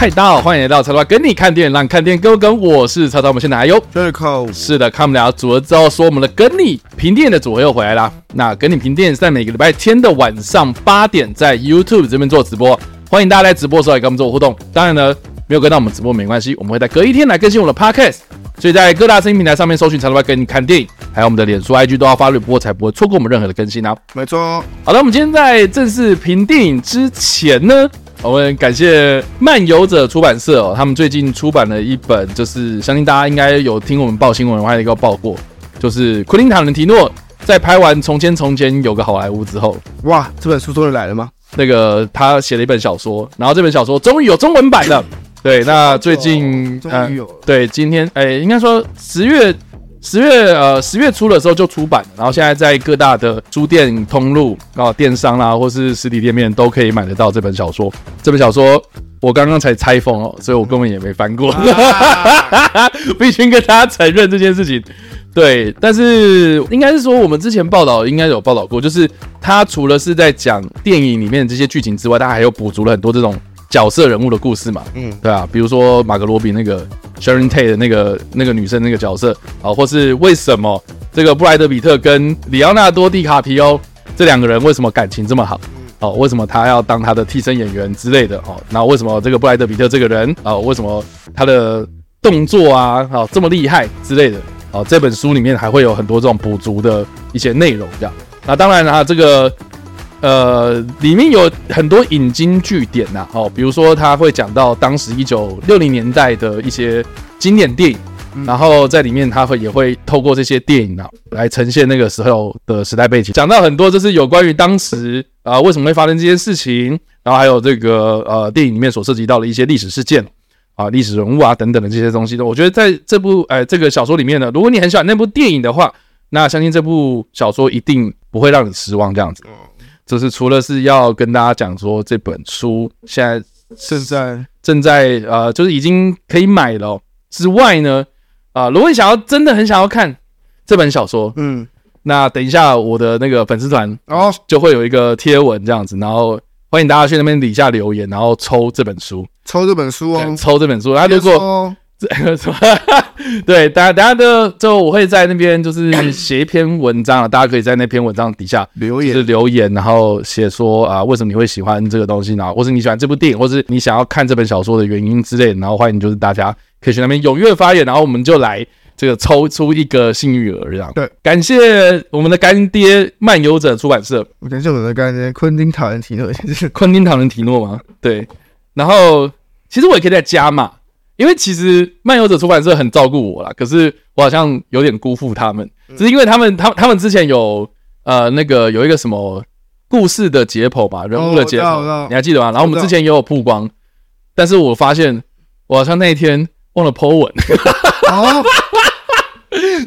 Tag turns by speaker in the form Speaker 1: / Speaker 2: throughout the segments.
Speaker 1: 嗨，大家好，欢迎来到超超跟你看电影，让看电影更有梗。我是超超，我们现在还有是的，看我们俩组合之后，说我们的跟你评电影的组合又回来啦。那跟你评电影是在每个礼拜天的晚上八点，在 YouTube 这边做直播，欢迎大家来直播的时候来跟我们做互动。当然呢，没有跟到我们直播没关系，我们会在隔一天来更新我们的 Podcast，所以在各大声音平台上面搜寻超超跟你看电影，还有我们的脸书、IG 都要发绿播，才不会错过我们任何的更新啊。
Speaker 2: 没错。
Speaker 1: 好的，我们今天在正式评电影之前呢。我们感谢漫游者出版社哦，他们最近出版了一本，就是相信大家应该有听我们报新闻，我还有一个报过，就是昆汀塔伦提诺在拍完《从前从前有个好莱坞》之后，
Speaker 2: 哇，这本书终于来了吗？
Speaker 1: 那个他写了一本小说，然后这本小说终于有中文版了。对，那最近
Speaker 2: 终于有
Speaker 1: 对，今天哎，应该说十月。十月呃十月初的时候就出版，然后现在在各大的书店通路啊、电商啦，或是实体店面都可以买得到这本小说。这本小说我刚刚才拆封哦，所以我根本也没翻过，啊、必须跟大家承认这件事情。对，但是应该是说我们之前报道应该有报道过，就是他除了是在讲电影里面的这些剧情之外，他还有补足了很多这种。角色人物的故事嘛，嗯，对啊，比如说马格罗比那个 Sharon Tate 的那个那个女生那个角色啊，或是为什么这个布莱德比特跟里奥纳多·蒂卡皮欧这两个人为什么感情这么好？哦，为什么他要当他的替身演员之类的？哦，那为什么这个布莱德比特这个人啊，为什么他的动作啊，哦这么厉害之类的？哦，这本书里面还会有很多这种补足的一些内容，这样。那当然啊，这个。呃，里面有很多引经据典呐，哦，比如说他会讲到当时一九六零年代的一些经典电影，嗯、然后在里面他会也会透过这些电影啊来呈现那个时候的时代背景，讲到很多就是有关于当时啊、呃、为什么会发生这件事情，然后还有这个呃电影里面所涉及到的一些历史事件啊、历史人物啊等等的这些东西的，我觉得在这部呃这个小说里面呢，如果你很喜欢那部电影的话，那相信这部小说一定不会让你失望，这样子。就是除了是要跟大家讲说这本书现在正在正在。呃，就是已经可以买了之外呢，啊、呃，如果你想要真的很想要看这本小说，嗯，那等一下我的那个粉丝团哦。就会有一个贴文这样子，然后欢迎大家去那边底下留言，然后抽这本书，
Speaker 2: 抽这本书哦，
Speaker 1: 抽这本书，那如果。这什么？对，大家大家的就我会在那边就是 写一篇文章，大家可以在那篇文章底下
Speaker 2: 留言，
Speaker 1: 就是留言，然后写说啊，为什么你会喜欢这个东西呢？或是你喜欢这部电影，或是你想要看这本小说的原因之类的。然后欢迎就是大家可以去那边踊跃发言，然后我们就来这个抽出一个幸运儿这样。对，感谢我们的干爹漫游者出版社，
Speaker 2: 感谢我们的干爹昆汀塔伦提诺，
Speaker 1: 昆汀塔伦提诺吗？对，然后其实我也可以再加码。因为其实漫游者出版社很照顾我啦，可是我好像有点辜负他们，只是因为他们，他他们之前有呃那个有一个什么故事的解剖吧，人物的解剖，你还记得吗？然后我们之前也有曝光，但是我发现我好像那一天忘了 po 文，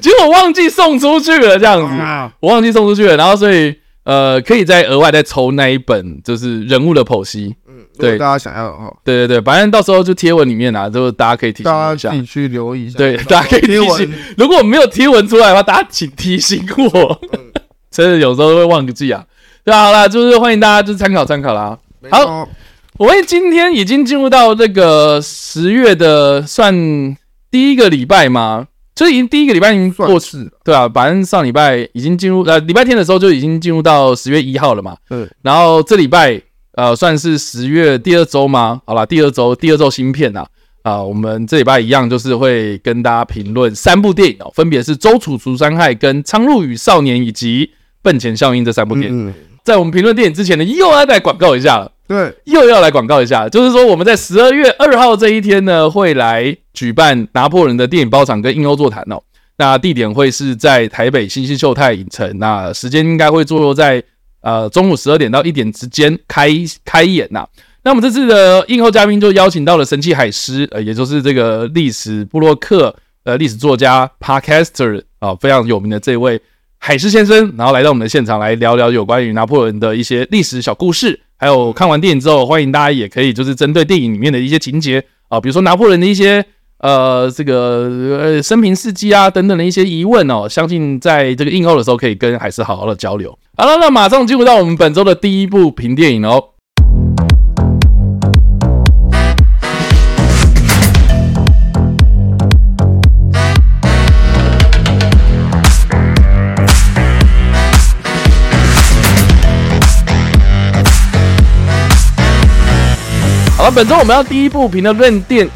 Speaker 1: 结果我忘记送出去了，这样子，我忘记送出去了，然后所以呃可以再额外再抽那一本就是人物的剖析。对，大
Speaker 2: 家想要的话，
Speaker 1: 对对对，反正到时候就贴文里面啊，就大家可以提醒一下，
Speaker 2: 大家自己去留意一下。
Speaker 1: 对，大家可以提醒。如果我没有贴文出来的话，大家请提醒我。真的有时候会忘记啊。对啊，好了，就是欢迎大家就是参考参考啦。好，我们今天已经进入到这个十月的算第一个礼拜嘛，就已经第一个礼拜已经过去了，对啊，反正上礼拜已经进入呃礼拜天的时候就已经进入到十月一号了嘛。嗯，然后这礼拜。呃，算是十月第二周吗？好啦，第二周，第二周新片呐。啊、呃，我们这礼拜一样，就是会跟大家评论三部电影哦，分别是《周楚除三害》、跟《苍鹭与少年》以及《笨钱效应》这三部电影。嗯嗯，在我们评论电影之前呢，又要来广告一下了。对，又要来广告一下，就是说我们在十二月二号这一天呢，会来举办拿破仑的电影包场跟映欧座谈哦。那地点会是在台北新星秀泰影城，那时间应该会坐落在。呃，中午十二点到一点之间开开演呐、那我们这次的映后嘉宾就邀请到了神奇海狮，呃，也就是这个历史布洛克，呃，历史作家 Podcaster 啊、非常有名的这位海狮先生，然后来到我们的现场来聊聊有关于拿破仑的一些历史小故事。还有看完电影之后，欢迎大家也可以就是针对电影里面的一些情节啊、比如说拿破仑的一些。呃，这个呃生平事迹啊等等的一些疑问哦，相信在这个映后的时候可以跟海狮好好的交流。好了，那马上进入到我们本周的第一部评电影哦。好，本周我们要第一部评论电，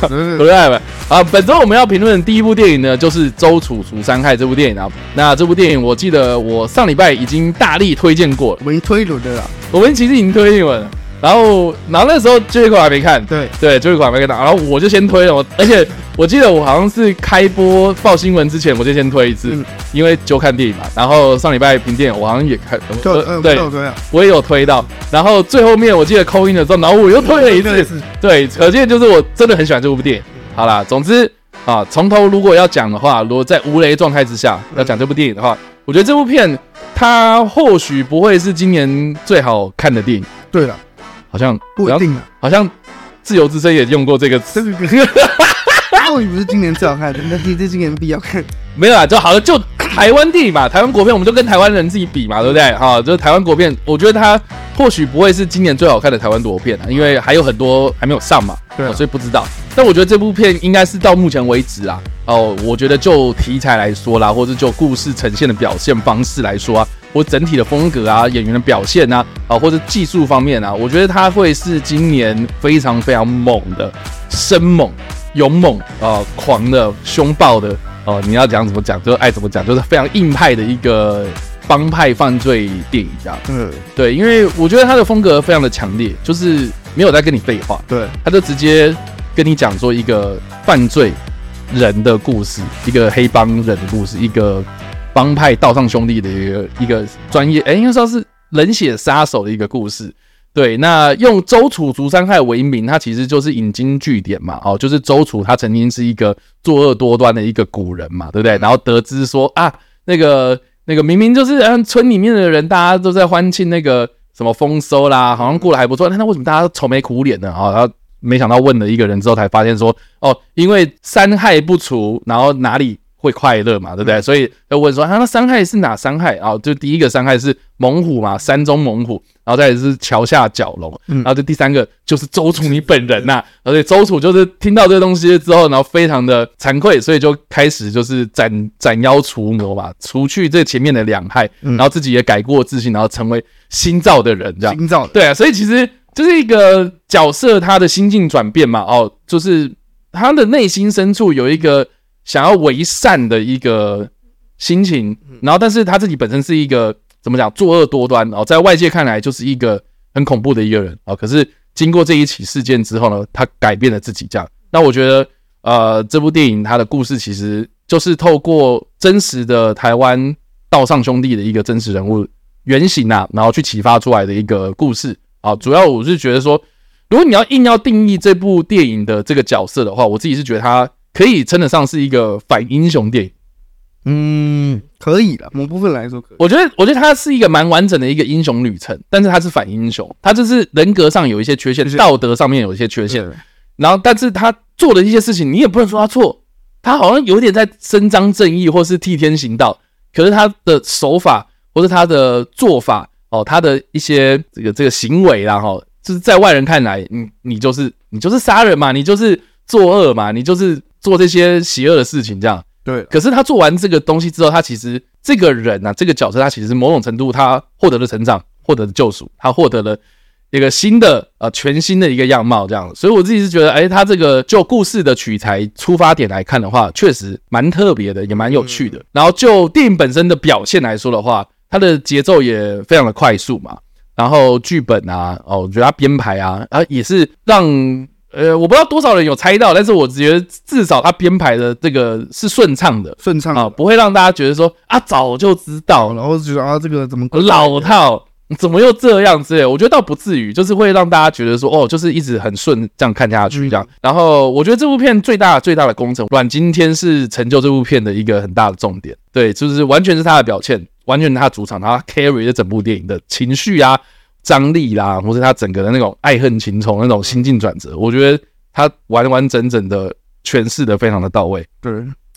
Speaker 1: 不对吧？啊，本周我们要评论的第一部电影呢，就是《周楚除三害》这部电影啊。那这部电影，我记得我上礼拜已经大力推荐过了，
Speaker 2: 我已经推轮的了。
Speaker 1: 我们其实已经推荐完了。然后，然后那时候最后一款还没看，
Speaker 2: 对
Speaker 1: 对，最后一款还没看到，然后我就先推了，我而且我记得我好像是开播报新闻之前我就先推一次，嗯、因为就看电影嘛。然后上礼拜评电影我好像也看，
Speaker 2: 就呃、
Speaker 1: 对，我也有推到。然后最后面我记得 call in 的时候，然后我又推了一次，对，可见就是我真的很喜欢这部电影。好啦，总之啊，从头如果要讲的话，如果在无雷状态之下要讲这部电影的话，我觉得这部片它或许不会是今年最好看的电影。
Speaker 2: 对了。
Speaker 1: 好像
Speaker 2: 不一定啊，
Speaker 1: 好像自由之声也用过这个词。
Speaker 2: 或许不是今年最好看的，那这今年必要看。
Speaker 1: 没有啊，就好了，就台湾电影嘛，台湾国片，我们就跟台湾人自己比嘛，对不对？哈，就是台湾国片，我觉得它或许不会是今年最好看的台湾国片啊，因为还有很多还没有上嘛，对、啊，所以不知道。但我觉得这部片应该是到目前为止啊，哦，我觉得就题材来说啦，或者就故事呈现的表现方式来说啊。或整体的风格啊，演员的表现啊，啊，或者技术方面啊，我觉得他会是今年非常非常猛的、生猛、勇猛啊、狂的、凶暴的哦、啊。你要讲怎么讲，就爱怎么讲，就是非常硬派的一个帮派犯罪电影这样。嗯，对，因为我觉得他的风格非常的强烈，就是没有在跟你废话，对，他就直接跟你讲说一个犯罪人的故事，一个黑帮人的故事，一个。帮派道上兄弟的一个一个专业，哎、欸，应该说是冷血杀手的一个故事。对，那用周楚除三害为名，他其实就是引经据典嘛。哦，就是周楚他曾经是一个作恶多端的一个古人嘛，对不对？然后得知说啊，那个那个明明就是嗯村里面的人，大家都在欢庆那个什么丰收啦，好像过得还不错。那那为什么大家都愁眉苦脸呢？啊，然后没想到问了一个人之后，才发现说哦，因为三害不除，然后哪里？会快乐嘛，对不对？所以要问说，啊，那伤害是哪伤害啊？就第一个伤害是猛虎嘛，山中猛虎，然后再是桥下角龙，然后这第三个就是周楚你本人呐、啊。而且周楚就是听到这个东西之后，然后非常的惭愧，所以就开始就是斩斩妖除魔嘛，除去这前面的两害，然后自己也改过自新，然后成为新造的人，这样。新造对啊，所以其实就是一个角色他的心境转变嘛，哦，就是他的内心深处有一个。想要为善的一个心情，然后但是他自己本身是一个怎么讲，作恶多端哦，在外界看来就是一个很恐怖的一个人啊。可是经过这一起事件之后呢，他改变了自己，这样。那我觉得，呃，这部电影它的故事其实就是透过真实的台湾道上兄弟的一个真实人物原型啊，然后去启发出来的一个故事啊。主要我是觉得说，如果你要硬要定义这部电影的这个角色的话，我自己是觉得他。可以称得上是一个反英雄电影，
Speaker 2: 嗯，可以了，某部分来说可以。
Speaker 1: 我觉得，我觉得他是一个蛮完整的一个英雄旅程，但是他是反英雄，他就是人格上有一些缺陷，道德上面有一些缺陷，然后，但是他做的一些事情，你也不能说他错，他好像有点在伸张正义或是替天行道，可是他的手法或是他的做法哦，他的一些这个这个行为然后就是在外人看来，你你就是你就是杀人嘛，你就是作恶嘛，你就是。做这些邪恶的事情，这样对。可是他做完这个东西之后，他其实这个人啊，这个角色，他其实某种程度他获得了成长，获得了救赎，他获得了一个新的呃全新的一个样貌，这样。所以我自己是觉得，哎，他这个就故事的取材出发点来看的话，确实蛮特别的，也蛮有趣的。然后就电影本身的表现来说的话，它的节奏也非常的快速嘛。然后剧本啊，哦，我觉得他编排啊，啊也是让。呃，我不知道多少人有猜到，但是我觉得至少他编排的这个是顺畅的，顺畅啊，不会让大家觉得说啊早就知道，然后觉得啊这个怎么老套，怎么又这样之类。我觉得倒不至于，就是会让大家觉得说哦，就是一直很顺这样看下去这样。然后我觉得这部片最大最大的功臣阮经天是成就这部片的一个很大的重点，对，就是完全是他的表现，完全是他的主场，他 carry 了整部电影的情绪啊。张力啦，或是他整个的那种爱恨情仇那种心境转折，我觉得他完完整整的诠释的非常的到位。对，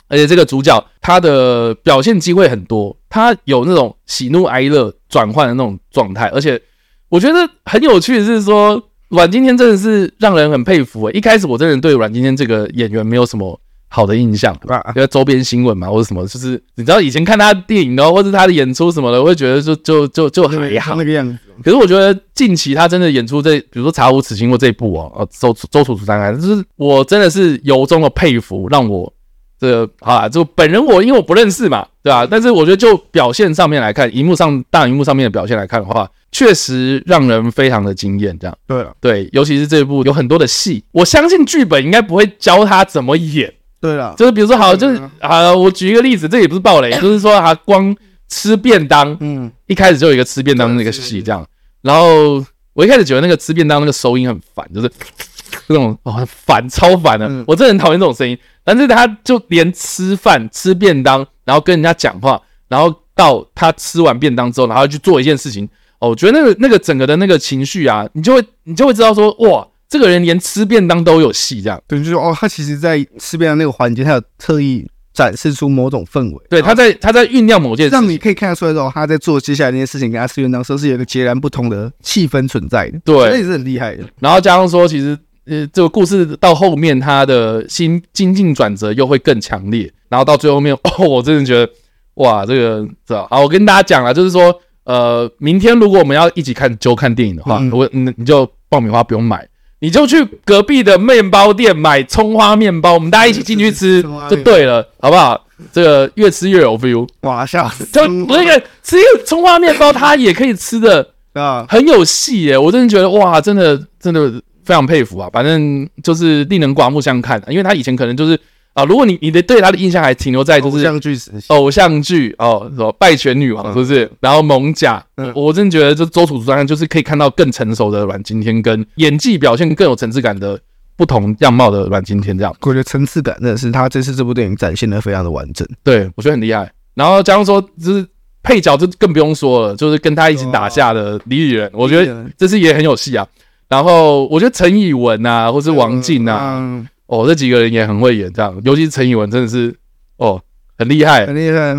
Speaker 1: 而且这个主角他的表现机会很多，他有那种喜怒哀乐转换的那种状态，而且我觉得很有趣的是说，阮经天真的是让人很佩服。一开始我真的对阮经天这个演员没有什么好的印象，
Speaker 2: 啊
Speaker 1: 因为周边新闻嘛，或者什么，就是你知道以前看他的电影哦，或者他的演出什么的，我会觉得就就就就还好
Speaker 2: 那个样子。
Speaker 1: 可是我觉得近期他真的演出这，比如说《茶无此心》或这一部哦，呃，周周楚楚三害，就是我真的是由衷的佩服，让我这个好啦，就本人我因为我不认识嘛，对吧？但是我觉得就表现上面来看，荧幕上大荧幕上面的表现来看的话，确实让人非常的惊艳。这样
Speaker 2: 对了，
Speaker 1: 对，尤其是这一部有很多的戏，我相信剧本应该不会教他怎么演。
Speaker 2: 对了，
Speaker 1: 就是比如说，好，就是啊，我举一个例子，这也不是暴雷，就是说他光吃便当，
Speaker 2: 嗯，
Speaker 1: 一开始就有一个吃便当那个戏这样，然后我一开始觉得那个吃便当那个收音很烦，就是 这种哦很烦，超烦的，我真的很讨厌这种声音。但是他就连吃饭、吃便当，然后跟人家讲话，然后到他吃完便当之后，然后去做一件事情，哦，我觉得那个那个整个的那个情绪啊，你就会你就会知道说，哇。这个人连吃便当都有戏，这样
Speaker 2: 对，就是哦，他其实，在吃便当那个环节，他有特意展示出某种氛围。
Speaker 1: 对，他在他在酝酿某件事，
Speaker 2: 让你可以看得出来，说他在做接下来那些事情，跟他吃便当时候是有一个截然不同的气氛存在的。
Speaker 1: 对，
Speaker 2: 这也是很厉害的。
Speaker 1: 然后加上说，其实呃，这个故事到后面，他的心经进转折又会更强烈。然后到最后面，哦，我真的觉得，哇，这个这好，我跟大家讲了，就是说，呃，明天如果我们要一起看就看电影的话，
Speaker 2: 嗯、
Speaker 1: 我你你就爆米花不用买。你就去隔壁的面包店买葱花面包，我们大家一起进去吃 就对了，好不好？这个越吃越有 feel，
Speaker 2: 哇，吓死！
Speaker 1: 就那个吃一个葱花面包，它也可以吃的啊，很有戏耶！我真的觉得哇，真的真的非常佩服啊！反正就是令人刮目相看，因为他以前可能就是。啊，如果你你的对他的印象还停留在就是偶
Speaker 2: 像剧，
Speaker 1: 偶像剧哦，什么败犬女王是不是？然后蒙甲，嗯，我真的觉得就周楚楚三就是可以看到更成熟的阮经天，跟演技表现更有层次感的不同样貌的阮经天这样。
Speaker 2: 我觉得层次感真的是他这次这部电影展现的非常的完整，
Speaker 1: 对我觉得很厉害。然后假如说就是配角就更不用说了，就是跟他一起打架的李李仁，我觉得这次也很有戏啊。然后我觉得陈以文啊，或是王静啊。嗯哦，这几个人也很会演，这样，尤其是陈以文，真的是哦，很厉害，
Speaker 2: 很厉害，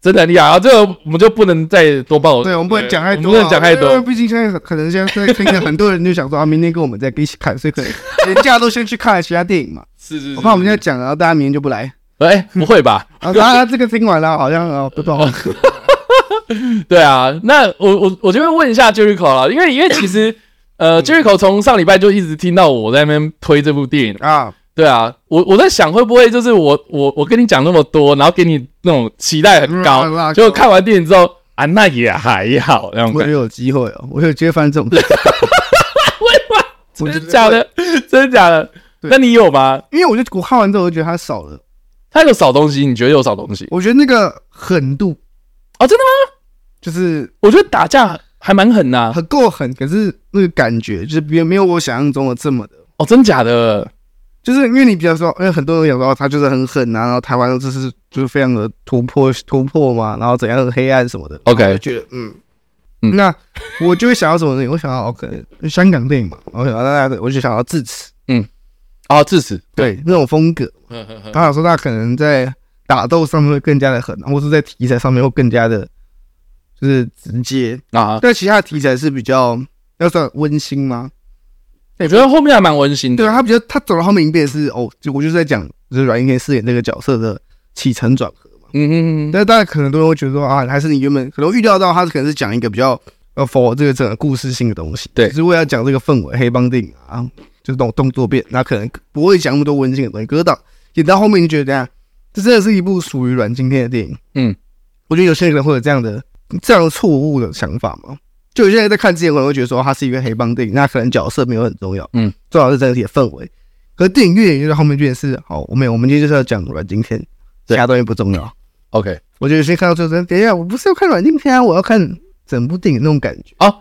Speaker 1: 真的很厉害啊！这个我们就不能再多报，
Speaker 2: 对，我们不能讲太多，
Speaker 1: 不能讲太多，
Speaker 2: 因为毕竟现在可能现在听的很多人就想说啊，明天跟我们再一起看，所以可能 人家都先去看了其他电影嘛。
Speaker 1: 是是，
Speaker 2: 我怕我们现在讲，然后大家明天就不来。
Speaker 1: 哎，不会吧？
Speaker 2: 啊，他这个听完了，好像啊，不知道。
Speaker 1: 对啊，那我我我就会问一下 Jericho 了，因为因为其实呃，Jericho 从上礼拜就一直听到我在那边推这部电影啊。对啊，我我在想会不会就是我我我跟你讲那么多，然后给你那种期待很高，结果看完电影之后啊，那也还好，这样
Speaker 2: 我也有机会哦，我有机会翻这种，会
Speaker 1: 吗？真的假的？真的假的？那你有吗？
Speaker 2: 因为我觉得我看完之后，我就觉得它少了，
Speaker 1: 它有少东西，你觉得有少东西？
Speaker 2: 我觉得那个狠度
Speaker 1: 哦，真的吗？
Speaker 2: 就是
Speaker 1: 我觉得打架还蛮狠呐，
Speaker 2: 很够狠，可是那个感觉就是别没有我想象中的这么的。
Speaker 1: 哦，真假的？
Speaker 2: 就是因为你比较说，因为很多人有时候他就是很狠啊，然后台湾就是就是非常的突破突破嘛，然后怎样的黑暗什么的。
Speaker 1: OK，
Speaker 2: 觉得嗯。嗯，那我就会想到什么呢？我想到 OK 香港电影嘛，我想到大家，我就想到智齿，嗯，
Speaker 1: 啊智齿，
Speaker 2: 对那种风格，他想说他可能在打斗上面会更加的狠，或是在题材上面会更加的，就是直接啊。但其他的题材是比较要算温馨吗？
Speaker 1: 我觉得后面还蛮温馨的。
Speaker 2: 对啊，他比较他走到后面一遍是哦，就我就是在讲，就是阮经天饰演这个角色的起承转合嘛。嗯嗯嗯。但是大家可能都会觉得说啊，还是你原本可能预料到他可能是讲一个比较呃，for 这个整个故事性的东西。对，只是为了讲这个氛围，黑帮电影啊，就是这种动作片，那可能不会讲那么多温馨的东西。可是到演到后面，你觉得怎样？这真的是一部属于阮经天的电影。嗯，我觉得有些人会有这样的这样错误的想法吗。就有些人在看之前可能会觉得说，它是一个黑帮电影，那可能角色没有很重要，嗯，重要是整体的氛围。可是电影越演越到后面，变成是好，我们我们今天就是要讲阮经天，其他东西不重要。OK，我觉得先看到最后，等一下，我不是要看阮经天啊，我要看整部电影那种感觉。哦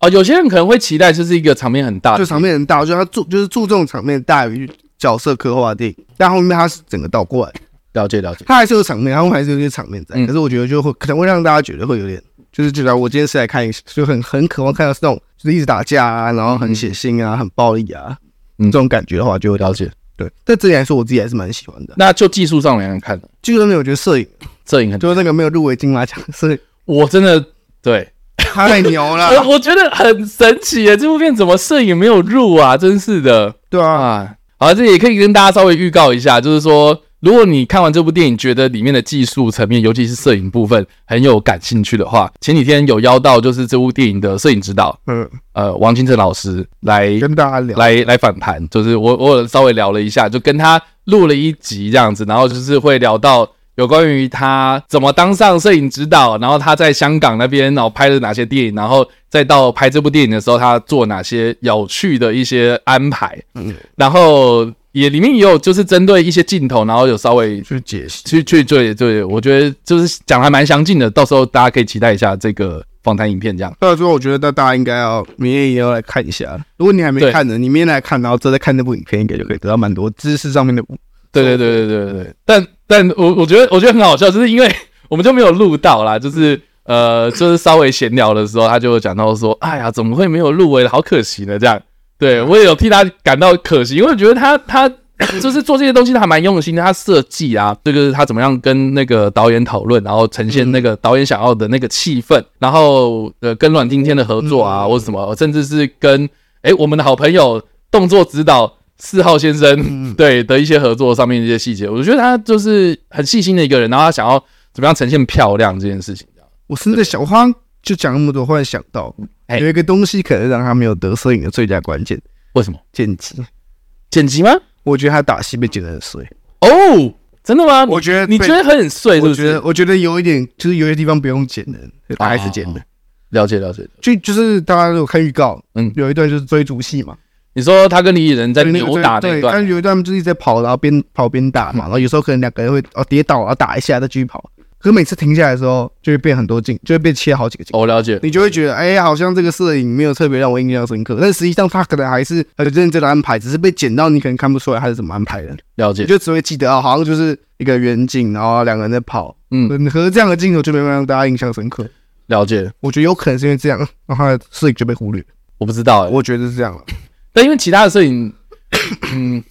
Speaker 2: 哦，有些人可能会期待就是一个场面很大，就场面很大，我觉得他注就是注重场面大于角色刻画的电影，但后面他是整个倒过来。了解了解，他还是有场面，然后还是有些场面在，可是我觉得就会可能会让大家觉得会有点。就是觉得我今天是来看，就很很渴望看到是那种，就是一直打架啊，然后很血腥啊，很暴力啊，嗯，这种感觉的话就会了解。对，但这里来说，我自己还是蛮喜欢的。那就技术上来看，技术上面我觉得摄影，摄影很，就是那个没有入围金马奖，摄影我真的对太牛了，我 我觉得很神奇耶，这部片怎么摄影没有入啊？真是的，对啊，啊，好，这也可以跟大家稍微预告一下，就是说。
Speaker 1: 如果你看完这部电影，觉得里面的技术层面，尤其是摄影部分很有感兴趣的话，前几天有邀到就是这部电影的摄影指导，嗯，呃，王金成老师来
Speaker 2: 跟大家聊，
Speaker 1: 来来访谈，就是我我稍微聊了一下，就跟他录了一集这样子，然后就是会聊到有关于他怎么当上摄影指导，然后他在香港那边然后拍了哪些电影，然后再到拍这部电影的时候，他做哪些有趣的一些安排，嗯，然后。也里面也有就是针对一些镜头，然后有稍微
Speaker 2: 去解析，
Speaker 1: 去去对对，我觉得就是讲还蛮详尽的，到时候大家可以期待一下这个访谈影片这样。
Speaker 2: 到时候我觉得大大家应该要明天也要来看一下，如果你还没看呢，你明天来看，然后再再看那部影片，应该就可以得到蛮多知识上面的。
Speaker 1: 对对对对对对对。但但我我觉得我觉得很好笑，就是因为我们就没有录到啦，就是呃就是稍微闲聊的时候，他就讲到说，哎呀，怎么会没有入围？好可惜呢，这样。对，我也有替他感到可惜，因为我觉得他他 就是做这些东西，他还蛮用心的。他设计啊，这个他怎么样跟那个导演讨论，然后呈现那个导演想要的那个气氛，然后呃跟阮经天的合作啊，或者什么，甚至是跟诶我们的好朋友动作指导四号先生 对的一些合作上面一些细节，我觉得他就是很细心的一个人，然后他想要怎么样呈现漂亮这件事情。
Speaker 2: 我甚至小花就讲那么多，忽然想到。有一个东西可能让他没有得摄影的最佳关键，
Speaker 1: 为什么？
Speaker 2: 剪辑，
Speaker 1: 剪辑吗？
Speaker 2: 我觉得他打戏被剪得很碎。
Speaker 1: 哦，真的吗？
Speaker 2: 我觉得
Speaker 1: 你觉得很碎，
Speaker 2: 我觉得我觉得有一点，就是有些地方不用剪的，打还是剪的。
Speaker 1: 了解了解，
Speaker 2: 就就是大家如果看预告，嗯，有一段就是追逐戏嘛。
Speaker 1: 你说他跟李李仁在扭打那段，
Speaker 2: 但有一段就是一直在跑，然后边跑边打嘛，然后有时候可能两个人会哦跌倒，然后打一下再继续跑。可每次停下来的时候，就会变很多镜，就会被切好几个镜。
Speaker 1: 我了解，
Speaker 2: 你就会觉得，哎、欸，好像这个摄影没有特别让我印象深刻，但实际上他可能还是很认真的安排，只是被剪到，你可能看不出来他是怎么安排的。
Speaker 1: 了解，
Speaker 2: 你就只会记得啊，好像就是一个远景，然后两个人在跑，嗯，可是这样的镜头就没办法让大家印象深刻。
Speaker 1: 了解，
Speaker 2: 我觉得有可能是因为这样，然后他的摄影就被忽略。
Speaker 1: 我不知道、欸，
Speaker 2: 我觉得是这样了，
Speaker 1: 但因为其他的摄影。嗯，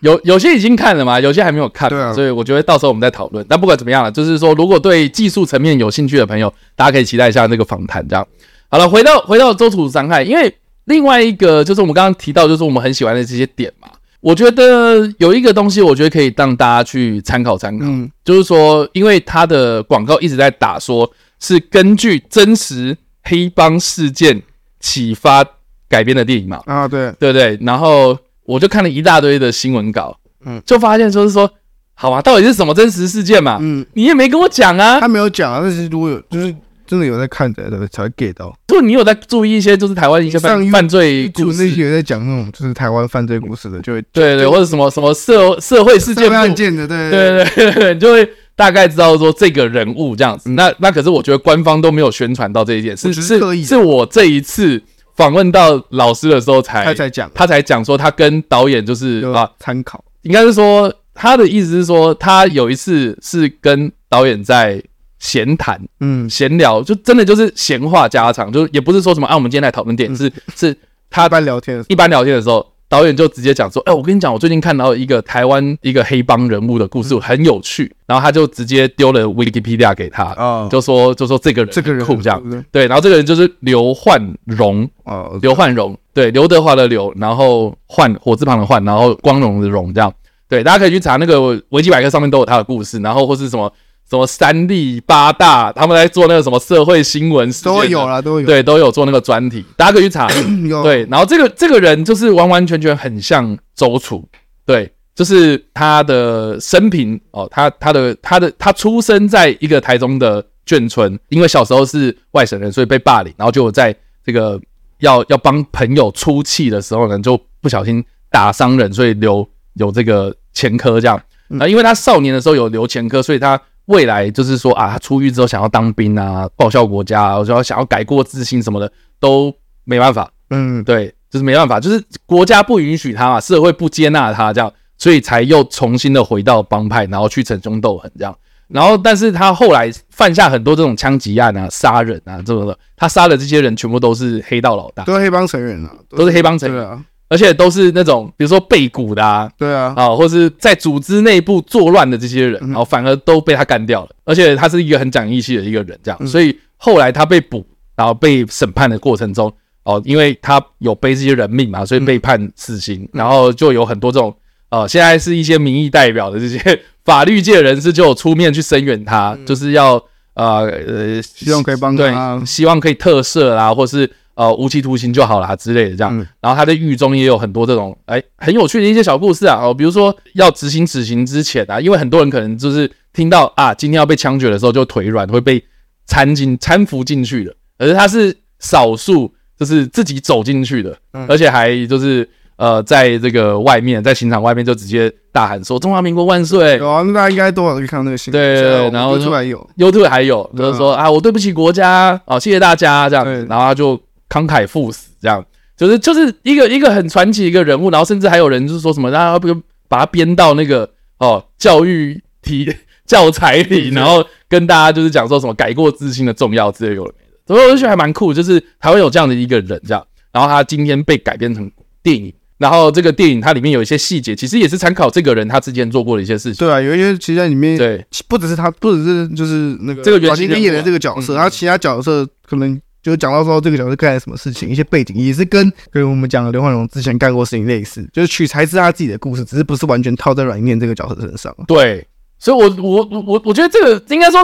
Speaker 1: 有有些已经看了嘛，有些还没有看，对啊，所以我觉得到时候我们再讨论。但不管怎么样了，就是说，如果对技术层面有兴趣的朋友，大家可以期待一下那个访谈。这样好了，回到回到周楚伤害，因为另外一个就是我们刚刚提到，就是我们很喜欢的这些点嘛。我觉得有一个东西，我觉得可以让大家去参考参考，嗯，就是说，因为他的广告一直在打，说是根据真实黑帮事件启发改编的电影嘛，
Speaker 2: 啊，对，
Speaker 1: 对对，然后。我就看了一大堆的新闻稿，嗯，就发现就是说，好吧，到底是什么真实事件嘛？嗯，你也没跟我讲啊。
Speaker 2: 他没有讲啊，但是如果有，就是真的有在看的，才会 get 到。
Speaker 1: 就你有在注意一些，就是台湾一些犯犯罪故事，
Speaker 2: 那些有在讲那种就是台湾犯罪故事的，就会
Speaker 1: 对对，或者什么什么社社会事件
Speaker 2: 案件的，对
Speaker 1: 对对对，你就会大概知道说这个人物这样子。那那可是我觉得官方都没有宣传到这一件事，是是是我这一次。访问到老师的时候才，
Speaker 2: 他才讲，
Speaker 1: 他才讲说他跟导演就是啊
Speaker 2: 参考，
Speaker 1: 应该是说他的意思是说他有一次是跟导演在闲谈，嗯，闲聊就真的就是闲话家常，就也不是说什么啊，我们今天来讨论电影，是是他
Speaker 2: 一般聊天，
Speaker 1: 一般聊天的时候。导演就直接讲说：“哎、欸，我跟你讲，我最近看到一个台湾一个黑帮人物的故事，很有趣。然后他就直接丢了 Wikipedia 给他，就说就说这个人这个人酷这样，对。然后这个人就是刘焕荣，哦，刘焕荣，对，刘德华的刘，然后焕火字旁的焕，然后光荣的荣，这样。对，大家可以去查那个维基百科上面都有他的故事，然后或是什么。”什么三立八大，他们在做那个什么社会新闻，
Speaker 2: 都有啦，都有，
Speaker 1: 对，都有做那个专题，大家可以去查。
Speaker 2: 有
Speaker 1: 对，然后这个这个人就是完完全全很像周楚，对，就是他的生平哦，他他的他的他出生在一个台中的眷村，因为小时候是外省人，所以被霸凌，然后就在这个要要帮朋友出气的时候呢，就不小心打伤人，所以留有这个前科这样。那因为他少年的时候有留前科，所以他。未来就是说啊，他出狱之后想要当兵啊，报效国家，啊，我说想要改过自新什么的都没办法。嗯，对，就是没办法，就是国家不允许他嘛，社会不接纳他这样，所以才又重新的回到帮派，然后去逞凶斗狠这样。然后，但是他后来犯下很多这种枪击案啊、杀人啊这种的，他杀的这些人全部都是黑道老大，
Speaker 2: 都是黑帮成员啊，
Speaker 1: 都是黑帮成员啊。而且都是那种，比如说背骨的啊，
Speaker 2: 对啊，
Speaker 1: 啊，或是在组织内部作乱的这些人，然后反而都被他干掉了。而且他是一个很讲义气的一个人，这样，所以后来他被捕，然后被审判的过程中，哦，因为他有背这些人命嘛，所以被判死刑。然后就有很多这种，呃，现在是一些民意代表的这些 法律界人士就有出面去声援他，嗯、就是要呃呃，
Speaker 2: 希望可以帮他，
Speaker 1: 对，希望可以特赦啦，或是呃无期徒刑就好啦之类的这样。嗯、然后他在狱中也有很多这种哎很有趣的一些小故事啊，哦，比如说要执行死刑之前啊，因为很多人可能就是听到啊今天要被枪决的时候就腿软，会被搀进搀扶进去的，而他是少数就是自己走进去的，嗯、而且还就是。呃，在这个外面，在刑场外面就直接大喊说“中华民国万岁”。
Speaker 2: 有啊，那大家应该多少可以看到那个新闻。
Speaker 1: 对，然后
Speaker 2: YouTube 还有
Speaker 1: ，YouTube 还有，就是说啊，我对不起国家啊，谢谢大家这样。然后他就慷慨赴死，这样就是就是一个一个很传奇一个人物。然后甚至还有人就是说什么，他不把他编到那个哦教育题教材里，然后跟大家就是讲说什么改过自新的重要之类有的没的。所以我就觉得还蛮酷，就是台湾有这样的一个人这样。然后他今天被改编成电影。然后这个电影它里面有一些细节，其实也是参考这个人他之前做过的一些事情。
Speaker 2: 对啊，有一些其实在里面，
Speaker 1: 对，
Speaker 2: 不只是他，不只是就是那个
Speaker 1: 这个阮经天
Speaker 2: 演的这个角色，然后其他角色可能就讲到说这个角色干了什么事情，一些背景也是跟跟我们讲的刘焕荣之前干过事情类似，就是取材自他自己的故事，只是不是完全套在阮经天这个角色身上。
Speaker 1: 对。所以我，我我我我觉得这个应该说，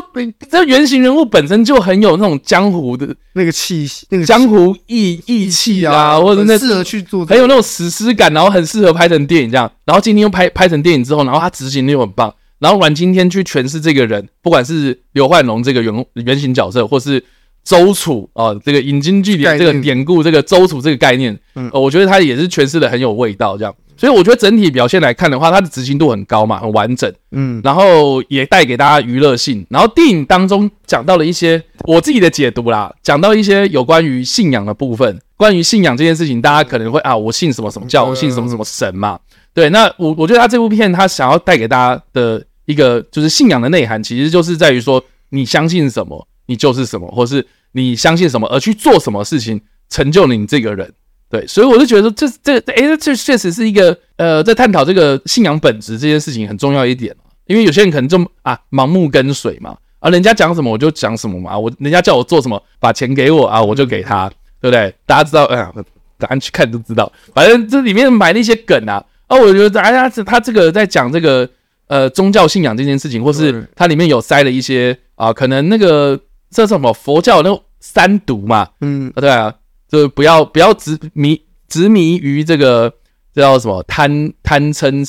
Speaker 1: 这原型人物本身就很有那种江湖的
Speaker 2: 那个气息，那个
Speaker 1: 江湖义义气啊，或者那
Speaker 2: 适合去做，
Speaker 1: 很有那种史诗感，然后很适合拍成电影这样。然后今天又拍拍成电影之后，然后他执行力又很棒。然后阮经天去诠释这个人，不管是刘焕荣这个原原型角色，或是周楚啊，这个引经据典这个典故，这个周楚这个概念，嗯，我觉得他也是诠释的很有味道这样。所以我觉得整体表现来看的话，它的执行度很高嘛，很完整，嗯，然后也带给大家娱乐性。然后电影当中讲到了一些我自己的解读啦，讲到一些有关于信仰的部分，关于信仰这件事情，大家可能会啊，我信什么什么教，我信什么什么神嘛，对。那我我觉得他这部片他想要带给大家的一个就是信仰的内涵，其实就是在于说你相信什么，你就是什么，或是你相信什么而去做什么事情，成就你这个人。对，所以我就觉得说这这诶，这确实是一个呃，在探讨这个信仰本质这件事情很重要一点。因为有些人可能就啊盲目跟随嘛，啊人家讲什么我就讲什么嘛，我人家叫我做什么，把钱给我啊我就给他，对不对？大家知道，哎呀，答案去看就知道。反正这里面埋了一些梗啊，啊，我觉得哎呀，他这个在讲这个呃宗教信仰这件事情，或是它里面有塞了一些啊，可能那个这是什么佛教那种三毒嘛，嗯，对啊。就不要不要执迷执迷于这个这叫什么贪贪嗔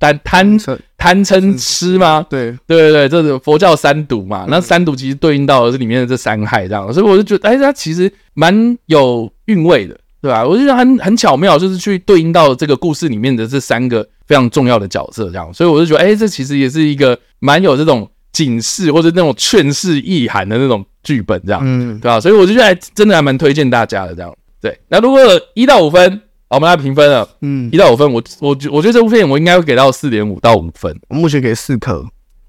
Speaker 1: 贪贪贪嗔痴吗？对对对对，这是佛教三毒嘛。那三毒其实对应到的是里面的这三害，这样。所以我就觉得，哎，它其实蛮有韵味的，对吧？我就觉得很很巧妙，就是去对应到这个故事里面的这三个非常重要的角色，这样。所以我就觉得，哎，这其实也是一个蛮有这种警示或者那种劝世意涵的那种。剧本这样，嗯，对吧？所以我就觉得真的还蛮推荐大家的这样。对，那如果一到五分，我们来评分了。嗯，一到五分，我我我觉得这部片我应该会给到四点五到五分。
Speaker 2: 我目前给四颗，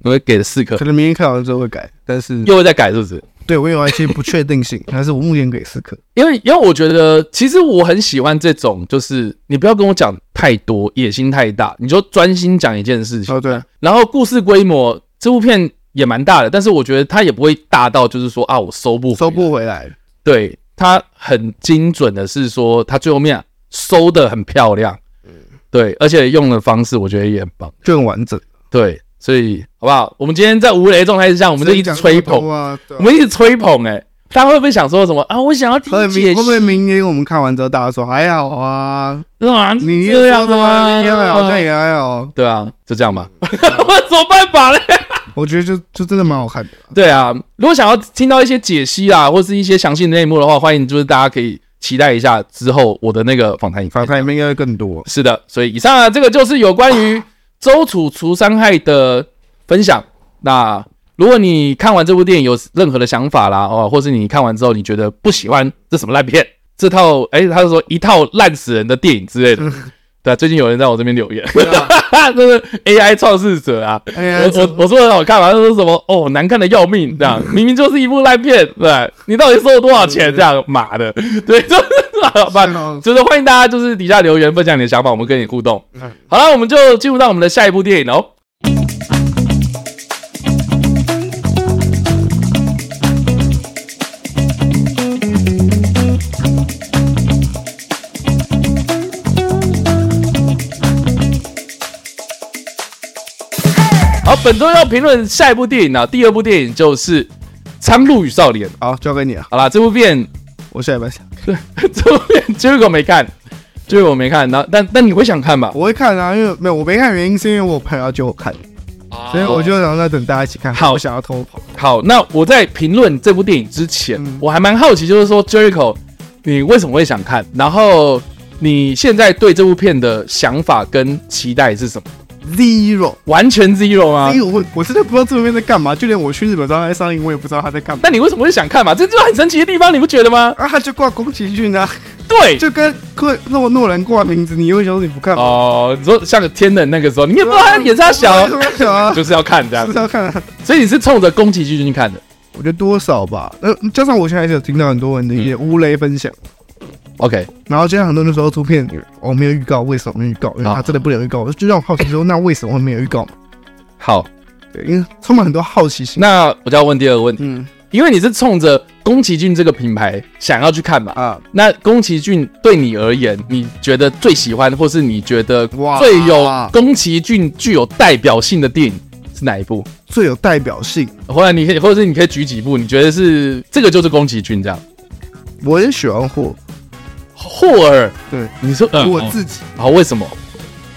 Speaker 1: 我会给了四颗，
Speaker 2: 可能明天看完之后会改，但是
Speaker 1: 又会再改，是不是？
Speaker 2: 对，我有一些不确定性，但是我目前给四颗，
Speaker 1: 因为因为我觉得其实我很喜欢这种，就是你不要跟我讲太多，野心太大，你就专心讲一件事情。
Speaker 2: 哦，对。
Speaker 1: 然后故事规模，这部片。也蛮大的，但是我觉得它也不会大到就是说啊，我收不
Speaker 2: 收不回来。
Speaker 1: 对，它很精准的是说，它最后面收的很漂亮。嗯，对，而且用的方式我觉得也很棒，
Speaker 2: 就很完整。
Speaker 1: 对，所以好不好？我们今天在无雷状态之下，我们就一直吹捧啊，我们一直吹捧。哎，大家会不会想说什么啊？我想要听解析。
Speaker 2: 会不会明年我们看完之后，大家说还好啊？
Speaker 1: 是吗？
Speaker 2: 你这样的吗？也还好，像也还好。
Speaker 1: 对啊，就这样吧。我有什么办法嘞？
Speaker 2: 我觉得就就真的蛮好看的。
Speaker 1: 对啊，如果想要听到一些解析啊，或是一些详细的内幕的话，欢迎就是大家可以期待一下之后我的那个访谈影片，
Speaker 2: 访谈影片应该会更多。
Speaker 1: 是的，所以以上啊，这个就是有关于周楚除三害的分享。那如果你看完这部电影有任何的想法啦，哦，或是你看完之后你觉得不喜欢这什么烂片，这套哎，他是说一套烂死人的电影之类的。对啊，最近有人在我这边留言，就是 AI 创世者啊！我我我说很好看嘛，他说什么哦难看的要命，这样 明明就是一部烂片，对，你到底收了多少钱？这样妈的，对，就是好吧，就是欢迎大家就是底下留言分享你的想法，我们跟你互动。好了，我们就进入到我们的下一部电影喽。本周要评论下一部电影呢、啊，第二部电影就是《苍鹭与少年》。
Speaker 2: 好，交给你了。
Speaker 1: 好啦，这部片
Speaker 2: 我下一半想。
Speaker 1: 对，这部片结果没看，结果我没看。然后，但但你会想看吧？
Speaker 2: 我会看啊，因为没有我没看，原因是因为我朋友要叫我看，哦、所以我就想在等大家一起看。好，我想要偷跑。
Speaker 1: 好，那我在评论这部电影之前，嗯、我还蛮好奇，就是说 Jericho，你为什么会想看？然后你现在对这部片的想法跟期待是什么
Speaker 2: ？Zero，
Speaker 1: 完全 Zero 吗？
Speaker 2: 因为我我真的不知道这部片在干嘛，就连我去日本上在上映，我也不知道他在干嘛。
Speaker 1: 但你为什么会想看嘛？这就是很神奇的地方，你不觉得吗？
Speaker 2: 啊，他就挂宫崎骏啊，
Speaker 1: 对，
Speaker 2: 就跟诺诺诺兰挂名字，你为什么你不看？
Speaker 1: 哦，你说像个天冷那个时候，你也不知道他演啥小，小啊，就是要看这样，
Speaker 2: 就是要看。
Speaker 1: 所以你是冲着宫崎骏去看的？
Speaker 2: 我觉得多少吧，呃，加上我现在还是有听到很多人的一些无雷分享。
Speaker 1: OK，
Speaker 2: 然后就像很多人说出片我、哦、没有预告，为什么没有预告？因为他真的不能预告，就让我好奇说，那为什么会没有预告？
Speaker 1: 好，
Speaker 2: 对，因为充满很多好奇心。
Speaker 1: 那我就要问第二个问题，嗯，因为你是冲着宫崎骏这个品牌想要去看嘛？啊，那宫崎骏对你而言，你觉得最喜欢，或是你觉得最有宫崎骏具有代表性的电影是哪一部？
Speaker 2: 最有代表性，
Speaker 1: 或者你可以，或者是你可以举几部，你觉得是这个就是宫崎骏这样？
Speaker 2: 我也喜欢霍。
Speaker 1: 霍尔，
Speaker 2: 对，
Speaker 1: 你说、嗯、
Speaker 2: 我自己，
Speaker 1: 啊，为什么？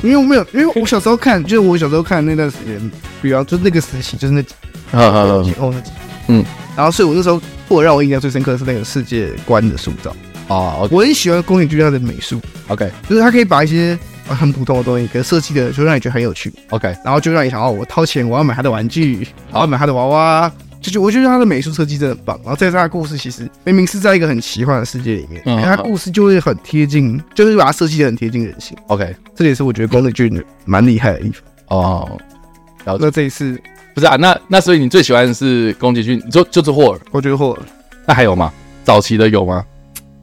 Speaker 2: 因为我没有，因为我小时候看，就是我小时候看那段时间，比方就那个时期，就是那几，
Speaker 1: 啊啊啊，
Speaker 2: 哦那几，嗯，然后所以我那时候霍尔让我印象最深刻的是那个世界观的塑造。啊，okay、我很喜欢宫崎骏他的美术
Speaker 1: ，OK，
Speaker 2: 就是他可以把一些很普通的东西，可是设计的就让你觉得很有趣
Speaker 1: ，OK，
Speaker 2: 然后就让你想哦，我掏钱我要买他的玩具，我要买他的娃娃。就就我觉得他的美术设计真的很棒，然后在他的故事其实明明是在一个很奇幻的世界里面，嗯、他故事就会很贴近，就是把它设计的很贴近人性。
Speaker 1: OK，
Speaker 2: 这也是我觉得宫崎骏蛮厉害的地方。
Speaker 1: 哦，
Speaker 2: 然后那这一次
Speaker 1: 不是啊？那那所以你最喜欢的是宫崎骏？你说就是霍尔？
Speaker 2: 我觉得霍尔。
Speaker 1: 那还有吗？早期的有吗？